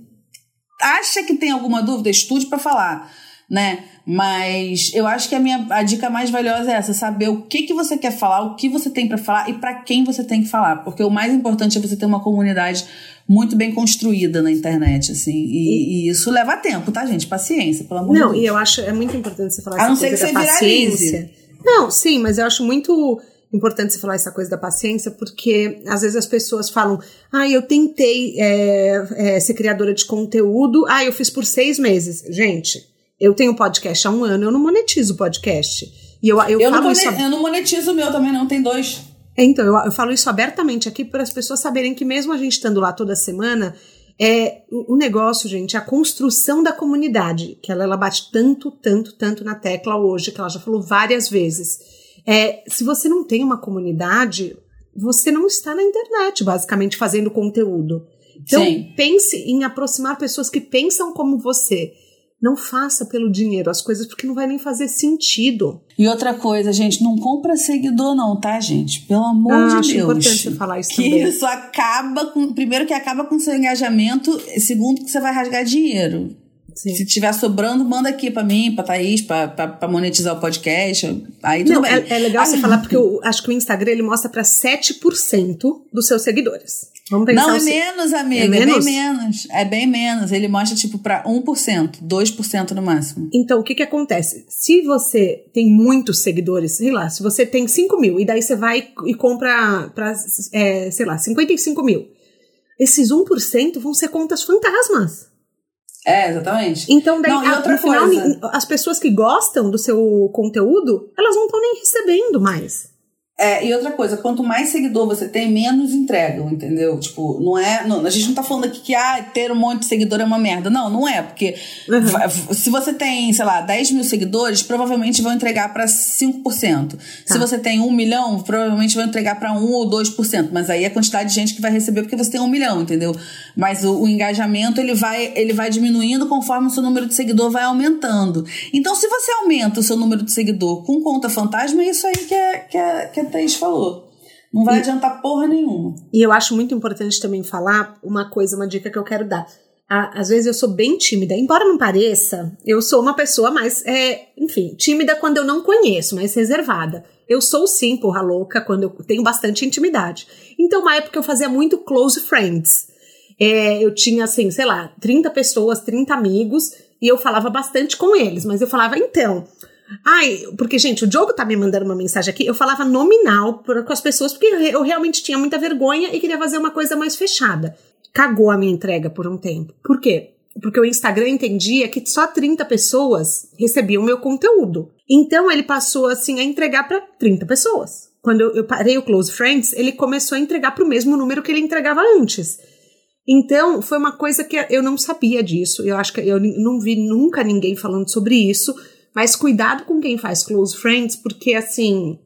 acha que tem alguma dúvida, estude para falar, né? Mas eu acho que a minha a dica mais valiosa é essa, saber o que que você quer falar, o que você tem para falar e para quem você tem que falar, porque o mais importante é você ter uma comunidade muito bem construída na internet, assim, e, e, isso leva tempo, tá, gente? Paciência, pelo amor Não, de Deus. e eu acho é muito importante você falar A essa não ser coisa que da você paciência. viralize. Não, sim, mas eu acho muito importante você falar essa coisa da paciência, porque às vezes as pessoas falam, ah, eu tentei é, é, ser criadora de conteúdo, ah, eu fiz por seis meses. Gente, eu tenho podcast há um ano, eu não monetizo o podcast. E eu, eu, Eu, não falo mone- isso. eu não monetizo o meu também, não, tem dois. Então, eu, eu falo isso abertamente aqui para as pessoas saberem que mesmo a gente estando lá toda semana, é o o negócio, gente, é a construção da comunidade, que ela, ela bate tanto, tanto, tanto na tecla hoje, que ela já falou várias vezes. É, se você não tem uma comunidade, você não está na internet, basicamente, fazendo conteúdo. Então, Sim. pense em aproximar pessoas que pensam como você. Não faça pelo dinheiro as coisas, porque não vai nem fazer sentido. E outra coisa, gente, não compra seguidor não, tá, gente? Pelo amor Ah, de acho Deus. importante você falar isso que também. isso acaba com, primeiro que acaba com seu engajamento, segundo que você vai rasgar dinheiro. Sim. Se tiver sobrando, manda aqui pra mim, pra Thaís, pra monetizar o podcast. Aí tudo Não, bem. é, é legal você Ah, falar, porque eu acho que o Instagram ele mostra para 7% dos seus seguidores. Vamos pensar Não, é menos, amiga. É É, bem menos. É bem menos. Ele mostra, tipo, pra 1%, 2% no máximo. Então, o que que acontece? Se você tem muitos seguidores, sei lá, se você tem 5 mil e daí você vai e compra para, sei lá, 55 mil, esses 1% vão ser contas fantasmas. É, exatamente. Então, daí, Não, a- outra no final, coisa. as pessoas que gostam do seu conteúdo, elas não estão nem recebendo mais. É, e outra coisa, quanto mais seguidor você tem, menos entregam, entendeu? Tipo, não é. Não, a gente não tá falando aqui que ah, ter um monte de seguidor é uma merda. Não, não é, porque Uhum. se você tem, sei lá, 10 mil seguidores, provavelmente vão entregar pra 5%. Se Tá. você tem um milhão, provavelmente vão entregar pra 1 ou 2%. Mas aí é a quantidade de gente que vai receber porque você tem um milhão, entendeu? Mas o, o engajamento ele vai, ele vai diminuindo conforme o seu número de seguidor vai aumentando. Então, se você aumenta o seu número de seguidor com conta fantasma, é isso aí que, é, que, é, que a Thaís falou. Não vai adiantar porra nenhuma. E eu acho muito importante também falar uma coisa, uma dica que eu quero dar. À- Às vezes eu sou bem tímida, embora não pareça, eu sou uma pessoa mais, é, enfim, tímida quando eu não conheço, mais reservada. Eu sou sim, porra louca, quando eu tenho bastante intimidade. Então, uma época eu fazia muito close friends. É, eu tinha, assim, sei lá, 30 pessoas, 30 amigos, e eu falava bastante com eles, mas eu falava, então. Ai, porque, gente, o Diogo tá me mandando uma mensagem aqui. Eu falava nominal pra- com as pessoas, porque eu, realmente tinha muita vergonha e queria fazer uma coisa mais fechada. Cagou a minha entrega por um tempo. Por quê? Porque o Instagram entendia que só 30 pessoas recebiam meu conteúdo. Então ele passou assim a entregar para 30 pessoas. Quando eu, parei o Close Friends, ele começou a entregar para o mesmo número que ele entregava antes. Então, foi uma coisa que eu não sabia disso. Eu acho que eu não vi nunca ninguém falando sobre isso. Mas cuidado com quem faz close friends, porque assim,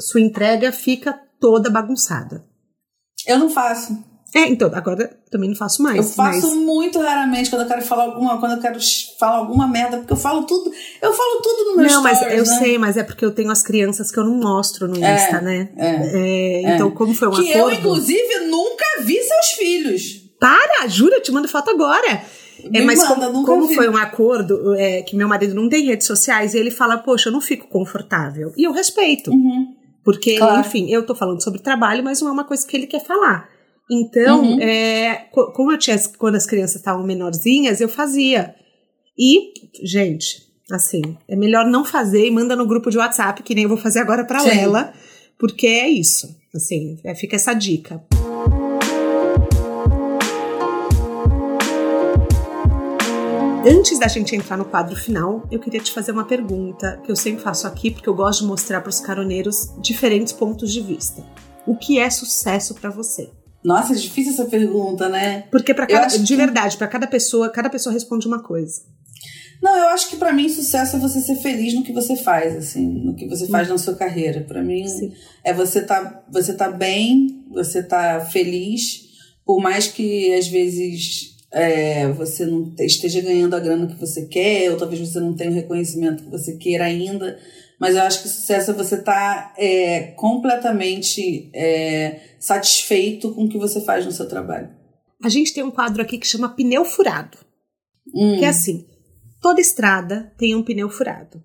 sua entrega fica toda bagunçada. Eu não faço. É, então, agora também não faço mais. eu faço mas... muito raramente quando eu quero falar alguma, quando eu quero falar alguma merda, porque eu falo tudo, eu falo tudo no meu Não, mas stories, eu né? sei, mas é porque eu tenho as crianças que eu não mostro no É, Insta, né? é, É, então, como foi um Que eu, acordo. inclusive, nunca vi seus filhos. Para, jura, eu te mando foto agora. É, mas manda, como, como vi. foi um acordo é, que meu marido não tem redes sociais, e ele fala, poxa, eu não fico confortável. E eu respeito. Porque, Claro. enfim, eu tô falando sobre trabalho, mas não é uma coisa que ele quer falar. Então, Uhum. é, co- como eu tinha, quando as crianças estavam menorzinhas, eu fazia. E, gente, assim, é melhor não fazer e manda no grupo de WhatsApp, que nem eu vou fazer agora pra Sim. Lela, porque é isso. Assim, é, fica essa dica. Antes da gente entrar no quadro final, eu queria te fazer uma pergunta que eu sempre faço aqui, porque eu gosto de mostrar para os caroneiros diferentes pontos de vista. O que é sucesso para você? Nossa, é difícil essa pergunta, né? Porque para de que- verdade, para cada pessoa, cada pessoa responde uma coisa. Não, eu acho que para mim sucesso é você ser feliz no que você faz, assim, no que você faz na sua carreira. Para mim Sim. é você tá, você tá bem, você tá feliz, por mais que às vezes é, você não esteja ganhando a grana que você quer, ou talvez você não tenha o reconhecimento que você queira ainda. Mas eu acho que sucesso é você estar tá, é, completamente é, satisfeito com o que você faz no seu trabalho. A gente tem um quadro aqui que chama pneu furado. Hum. Que é assim: toda estrada tem um pneu furado.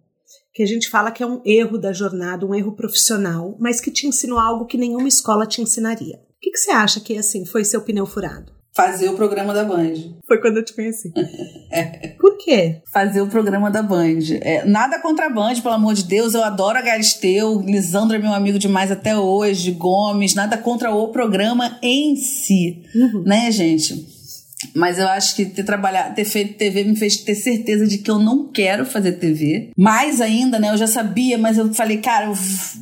Que a gente fala que é um erro da jornada, um erro profissional, mas que te ensinou algo que nenhuma escola te ensinaria. O que, que você acha que assim foi seu pneu furado? Fazer o programa da Band. Foi quando eu te conheci. é. Por quê? Fazer o programa da Band. É, nada contra a Band, pelo amor de Deus. Eu adoro a Galisteu. Lisandro é meu amigo demais até hoje. Gomes. Nada contra o programa em si. Uhum. Né, gente? Mas eu acho que ter trabalhado, ter feito TV me fez ter certeza de que eu não quero fazer TV. Mais ainda, né? Eu já sabia, mas eu falei, cara, eu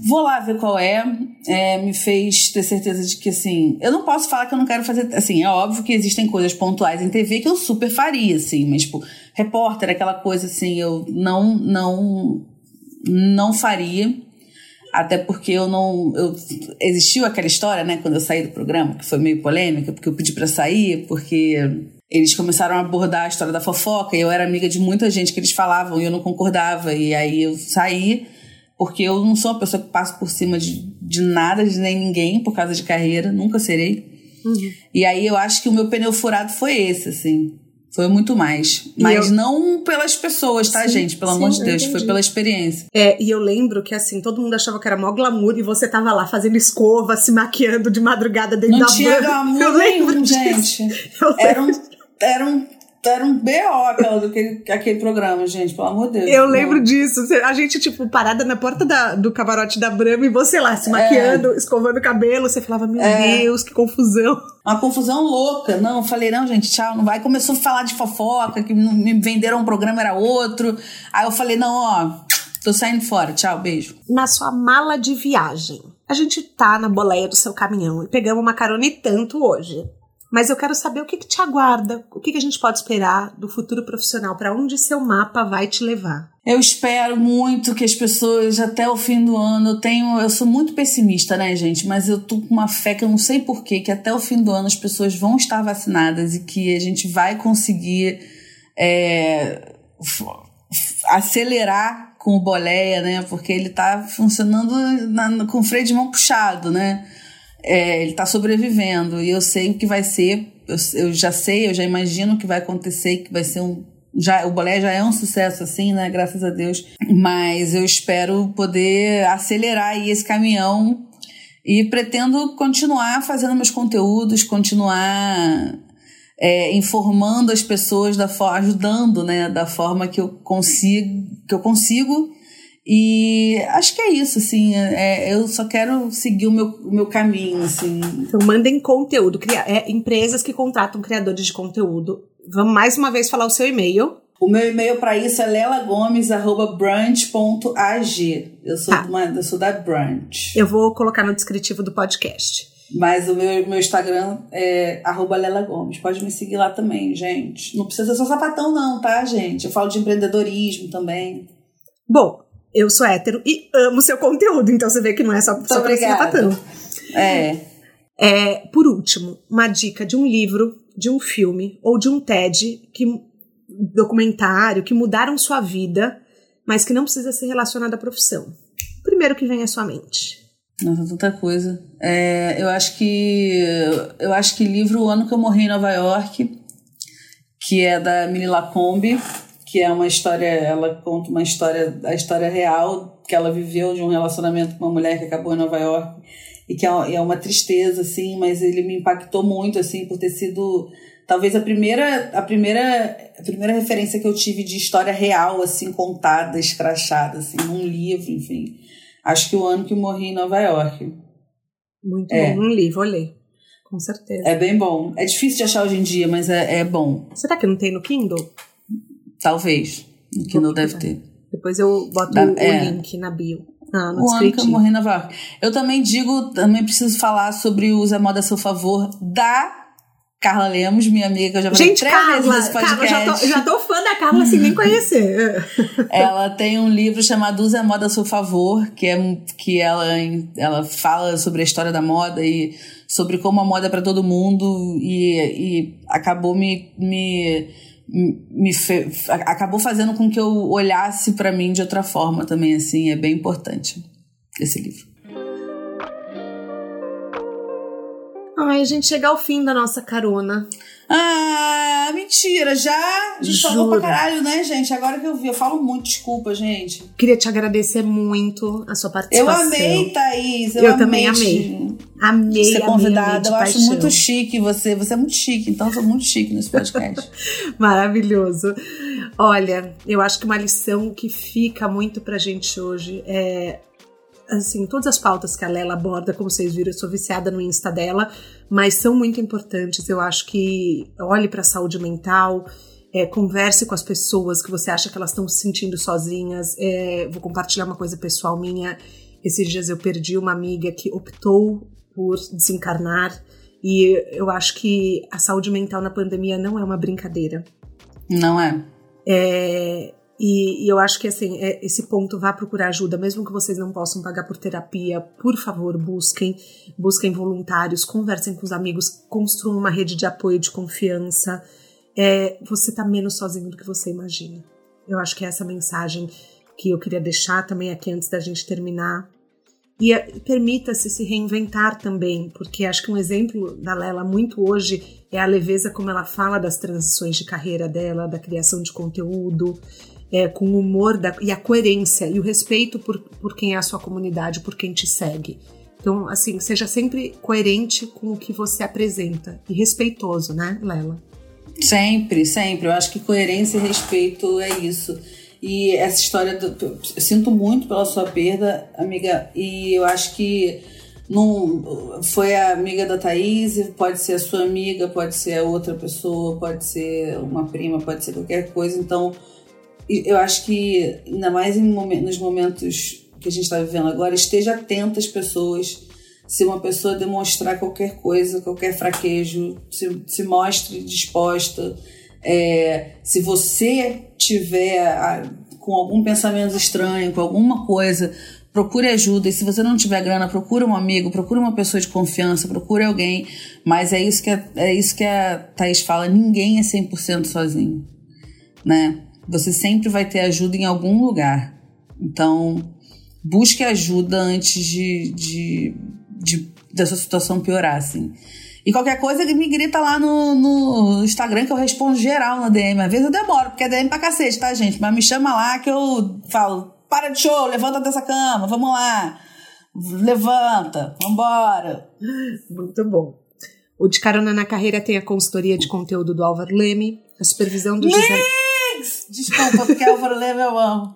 vou lá ver qual é. é. Me fez ter certeza de que, assim, eu não posso falar que eu não quero fazer. Assim, é óbvio que existem coisas pontuais em TV que eu super faria, assim, mas, tipo, repórter, aquela coisa assim, eu não, não, não faria. Até porque eu não. Eu, existiu aquela história, né, quando eu saí do programa, que foi meio polêmica, porque eu pedi para sair, porque eles começaram a abordar a história da fofoca e eu era amiga de muita gente que eles falavam e eu não concordava. E aí eu saí, porque eu não sou uma pessoa que passa por cima de, de nada, de nem ninguém, por causa de carreira, nunca serei. Uhum. E aí eu acho que o meu pneu furado foi esse, assim. Foi muito mais. Mas eu... não pelas pessoas, tá, sim, gente? Pelo sim, amor de Deus, foi pela experiência. É, e eu lembro que, assim, todo mundo achava que era mó glamour e você tava lá fazendo escova, se maquiando de madrugada dentro não da Não tinha glamour eu nenhum, gente. Era um, era um era um BO aquela, aquele, aquele programa, gente, pelo amor de Deus. Eu lembro disso. A gente, tipo, parada na porta da, do camarote da Brahma e você lá, se maquiando, é. escovando o cabelo. Você falava, meu é. Deus, que confusão. Uma confusão louca. Não, eu falei, não, gente, tchau, não vai. Começou a falar de fofoca, que me venderam um programa, era outro. Aí eu falei, não, ó, tô saindo fora, tchau, beijo. Na sua mala de viagem, a gente tá na boleia do seu caminhão e pegamos uma carona e tanto hoje. Mas eu quero saber o que, que te aguarda, o que, que a gente pode esperar do futuro profissional, para onde seu mapa vai te levar. Eu espero muito que as pessoas, até o fim do ano, eu tenho. Eu sou muito pessimista, né, gente? Mas eu tô com uma fé que eu não sei porquê, que até o fim do ano as pessoas vão estar vacinadas e que a gente vai conseguir é, acelerar com o boleia, né? Porque ele tá funcionando na, com o freio de mão puxado, né? É, ele está sobrevivendo e eu sei o que vai ser, eu, eu, já sei, eu já imagino o que vai acontecer, que vai ser um. Já, o bolé já é um sucesso, assim, né? Graças a Deus. Mas eu espero poder acelerar aí esse caminhão e pretendo continuar fazendo meus conteúdos, continuar é, informando as pessoas da forma, ajudando, né, da forma que eu consigo, que eu consigo e acho que é isso, assim. É, eu só quero seguir o meu, o meu caminho, assim. Então, mandem conteúdo. Cria, é, empresas que contratam criadores de conteúdo. Vamos mais uma vez falar o seu e-mail. O meu e-mail para isso é lelagomes.brunch.ag. Eu sou, ah. uma, eu sou da Brunch. Eu vou colocar no descritivo do podcast. Mas o meu, meu Instagram é arroba Lela Gomes. Pode me seguir lá também, gente. Não precisa ser só sapatão, não, tá, gente? Eu falo de empreendedorismo também. Bom, eu sou hétero e amo seu conteúdo, então você vê que não é só, só pra sapatão. É. é. Por último, uma dica de um livro, de um filme ou de um TED, que, documentário, que mudaram sua vida, mas que não precisa ser relacionado à profissão. O primeiro que vem à sua mente. Nossa, tanta coisa. É, eu acho que eu acho que livro O Ano que eu morri em Nova York, que é da Millie Lacombe, que é uma história, ela conta uma história, a história real que ela viveu de um relacionamento com uma mulher que acabou em Nova York e que é, é uma tristeza assim, mas ele me impactou muito assim por ter sido talvez a primeira a primeira a primeira referência que eu tive de história real assim contada, escrachada assim, num livro, enfim. Acho que o ano que eu morri em Nova York. Muito é. bom, um livro, olhei. Com certeza. É bem bom. É difícil de achar hoje em dia, mas é, é bom. Será que não tem no Kindle? Talvez. Que não deve ter. Depois eu boto da, o é. link na bio. Ah, no que eu morri na York. Eu também digo, também preciso falar sobre o Usa Moda a seu favor da Carla Lemos, minha amiga, eu já falei Gente, três Carla, vezes nesse podcast. Carla, já tô, já tô fã da Carla sem nem conhecer. ela tem um livro chamado Use a Moda a Seu Favor, que, é, que ela, ela fala sobre a história da moda e sobre como a moda é para todo mundo e, e acabou me, me, me fe, acabou fazendo com que eu olhasse para mim de outra forma também, assim, é bem importante esse livro. Ai, a gente chega ao fim da nossa carona. Ah, mentira, já? A gente Jura. falou pra caralho, né, gente? Agora que eu vi, eu falo muito, desculpa, gente. Queria te agradecer muito a sua participação. Eu amei, Thaís. Eu, eu amei também amei. Amei, ser convidada. eu acho muito chique você. Você é muito chique, então eu sou muito chique nesse podcast. Maravilhoso. Olha, eu acho que uma lição que fica muito pra gente hoje é assim, todas as pautas que a Lela aborda, como vocês viram, eu sou viciada no Insta dela, mas são muito importantes. Eu acho que olhe para a saúde mental, é, converse com as pessoas que você acha que elas estão se sentindo sozinhas. É, vou compartilhar uma coisa pessoal minha. Esses dias eu perdi uma amiga que optou por desencarnar. E eu acho que a saúde mental na pandemia não é uma brincadeira. Não é. É, e, e, eu acho que assim, é, esse ponto vá procurar ajuda, mesmo que vocês não possam pagar por terapia, por favor, busquem, busquem voluntários, conversem com os amigos, construam uma rede de apoio, de confiança. É, você tá menos sozinho do que você imagina. Eu acho que é essa mensagem que eu queria deixar também aqui antes da gente terminar. E é, permita-se se reinventar também, porque acho que um exemplo da Lela muito hoje é a leveza como ela fala das transições de carreira dela, da criação de conteúdo é, com o humor da, e a coerência e o respeito por, por quem é a sua comunidade, por quem te segue. Então, assim, seja sempre coerente com o que você apresenta e respeitoso, né, Lela? Sempre, sempre. Eu acho que coerência e respeito é isso. E essa história, do, eu sinto muito pela sua perda, amiga, e eu acho que não foi a amiga da Thaís, pode ser a sua amiga, pode ser a outra pessoa, pode ser uma prima, pode ser qualquer coisa. Então, eu acho que, ainda mais nos momentos que a gente está vivendo agora, esteja atento às pessoas. Se uma pessoa demonstrar qualquer coisa, qualquer fraquejo, se, se mostre disposta. É, se você tiver a, com algum pensamento estranho, com alguma coisa, procure ajuda. E se você não tiver grana, procure um amigo, procure uma pessoa de confiança, procure alguém. Mas é isso que a, é isso que a Thaís fala: ninguém é 100% sozinho. Né? Você sempre vai ter ajuda em algum lugar. Então, busque ajuda antes de, de, de da sua situação piorar, assim. E qualquer coisa me grita lá no, no Instagram que eu respondo geral na DM. Às vezes eu demoro, porque é DM pra cacete, tá, gente? Mas me chama lá que eu falo: para de show, levanta dessa cama, vamos lá. Levanta, vambora. Muito bom. O De Carona na Carreira tem a consultoria de conteúdo do Álvaro Leme, a supervisão do José. Desculpa, porque Álvaro Leme eu amo.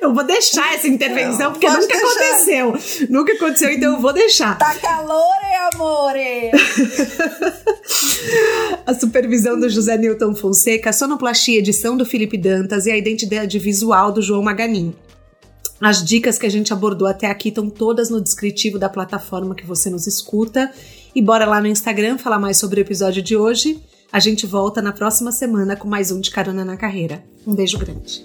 Eu vou deixar essa intervenção, porque nunca deixar. aconteceu. Nunca aconteceu, então eu vou deixar. Tá calor, amore! a supervisão do José Newton Fonseca, a sonoplastia, edição do Felipe Dantas e a identidade visual do João Maganin. As dicas que a gente abordou até aqui estão todas no descritivo da plataforma que você nos escuta. E bora lá no Instagram falar mais sobre o episódio de hoje. A gente volta na próxima semana com mais um de Carona na Carreira. Um beijo grande.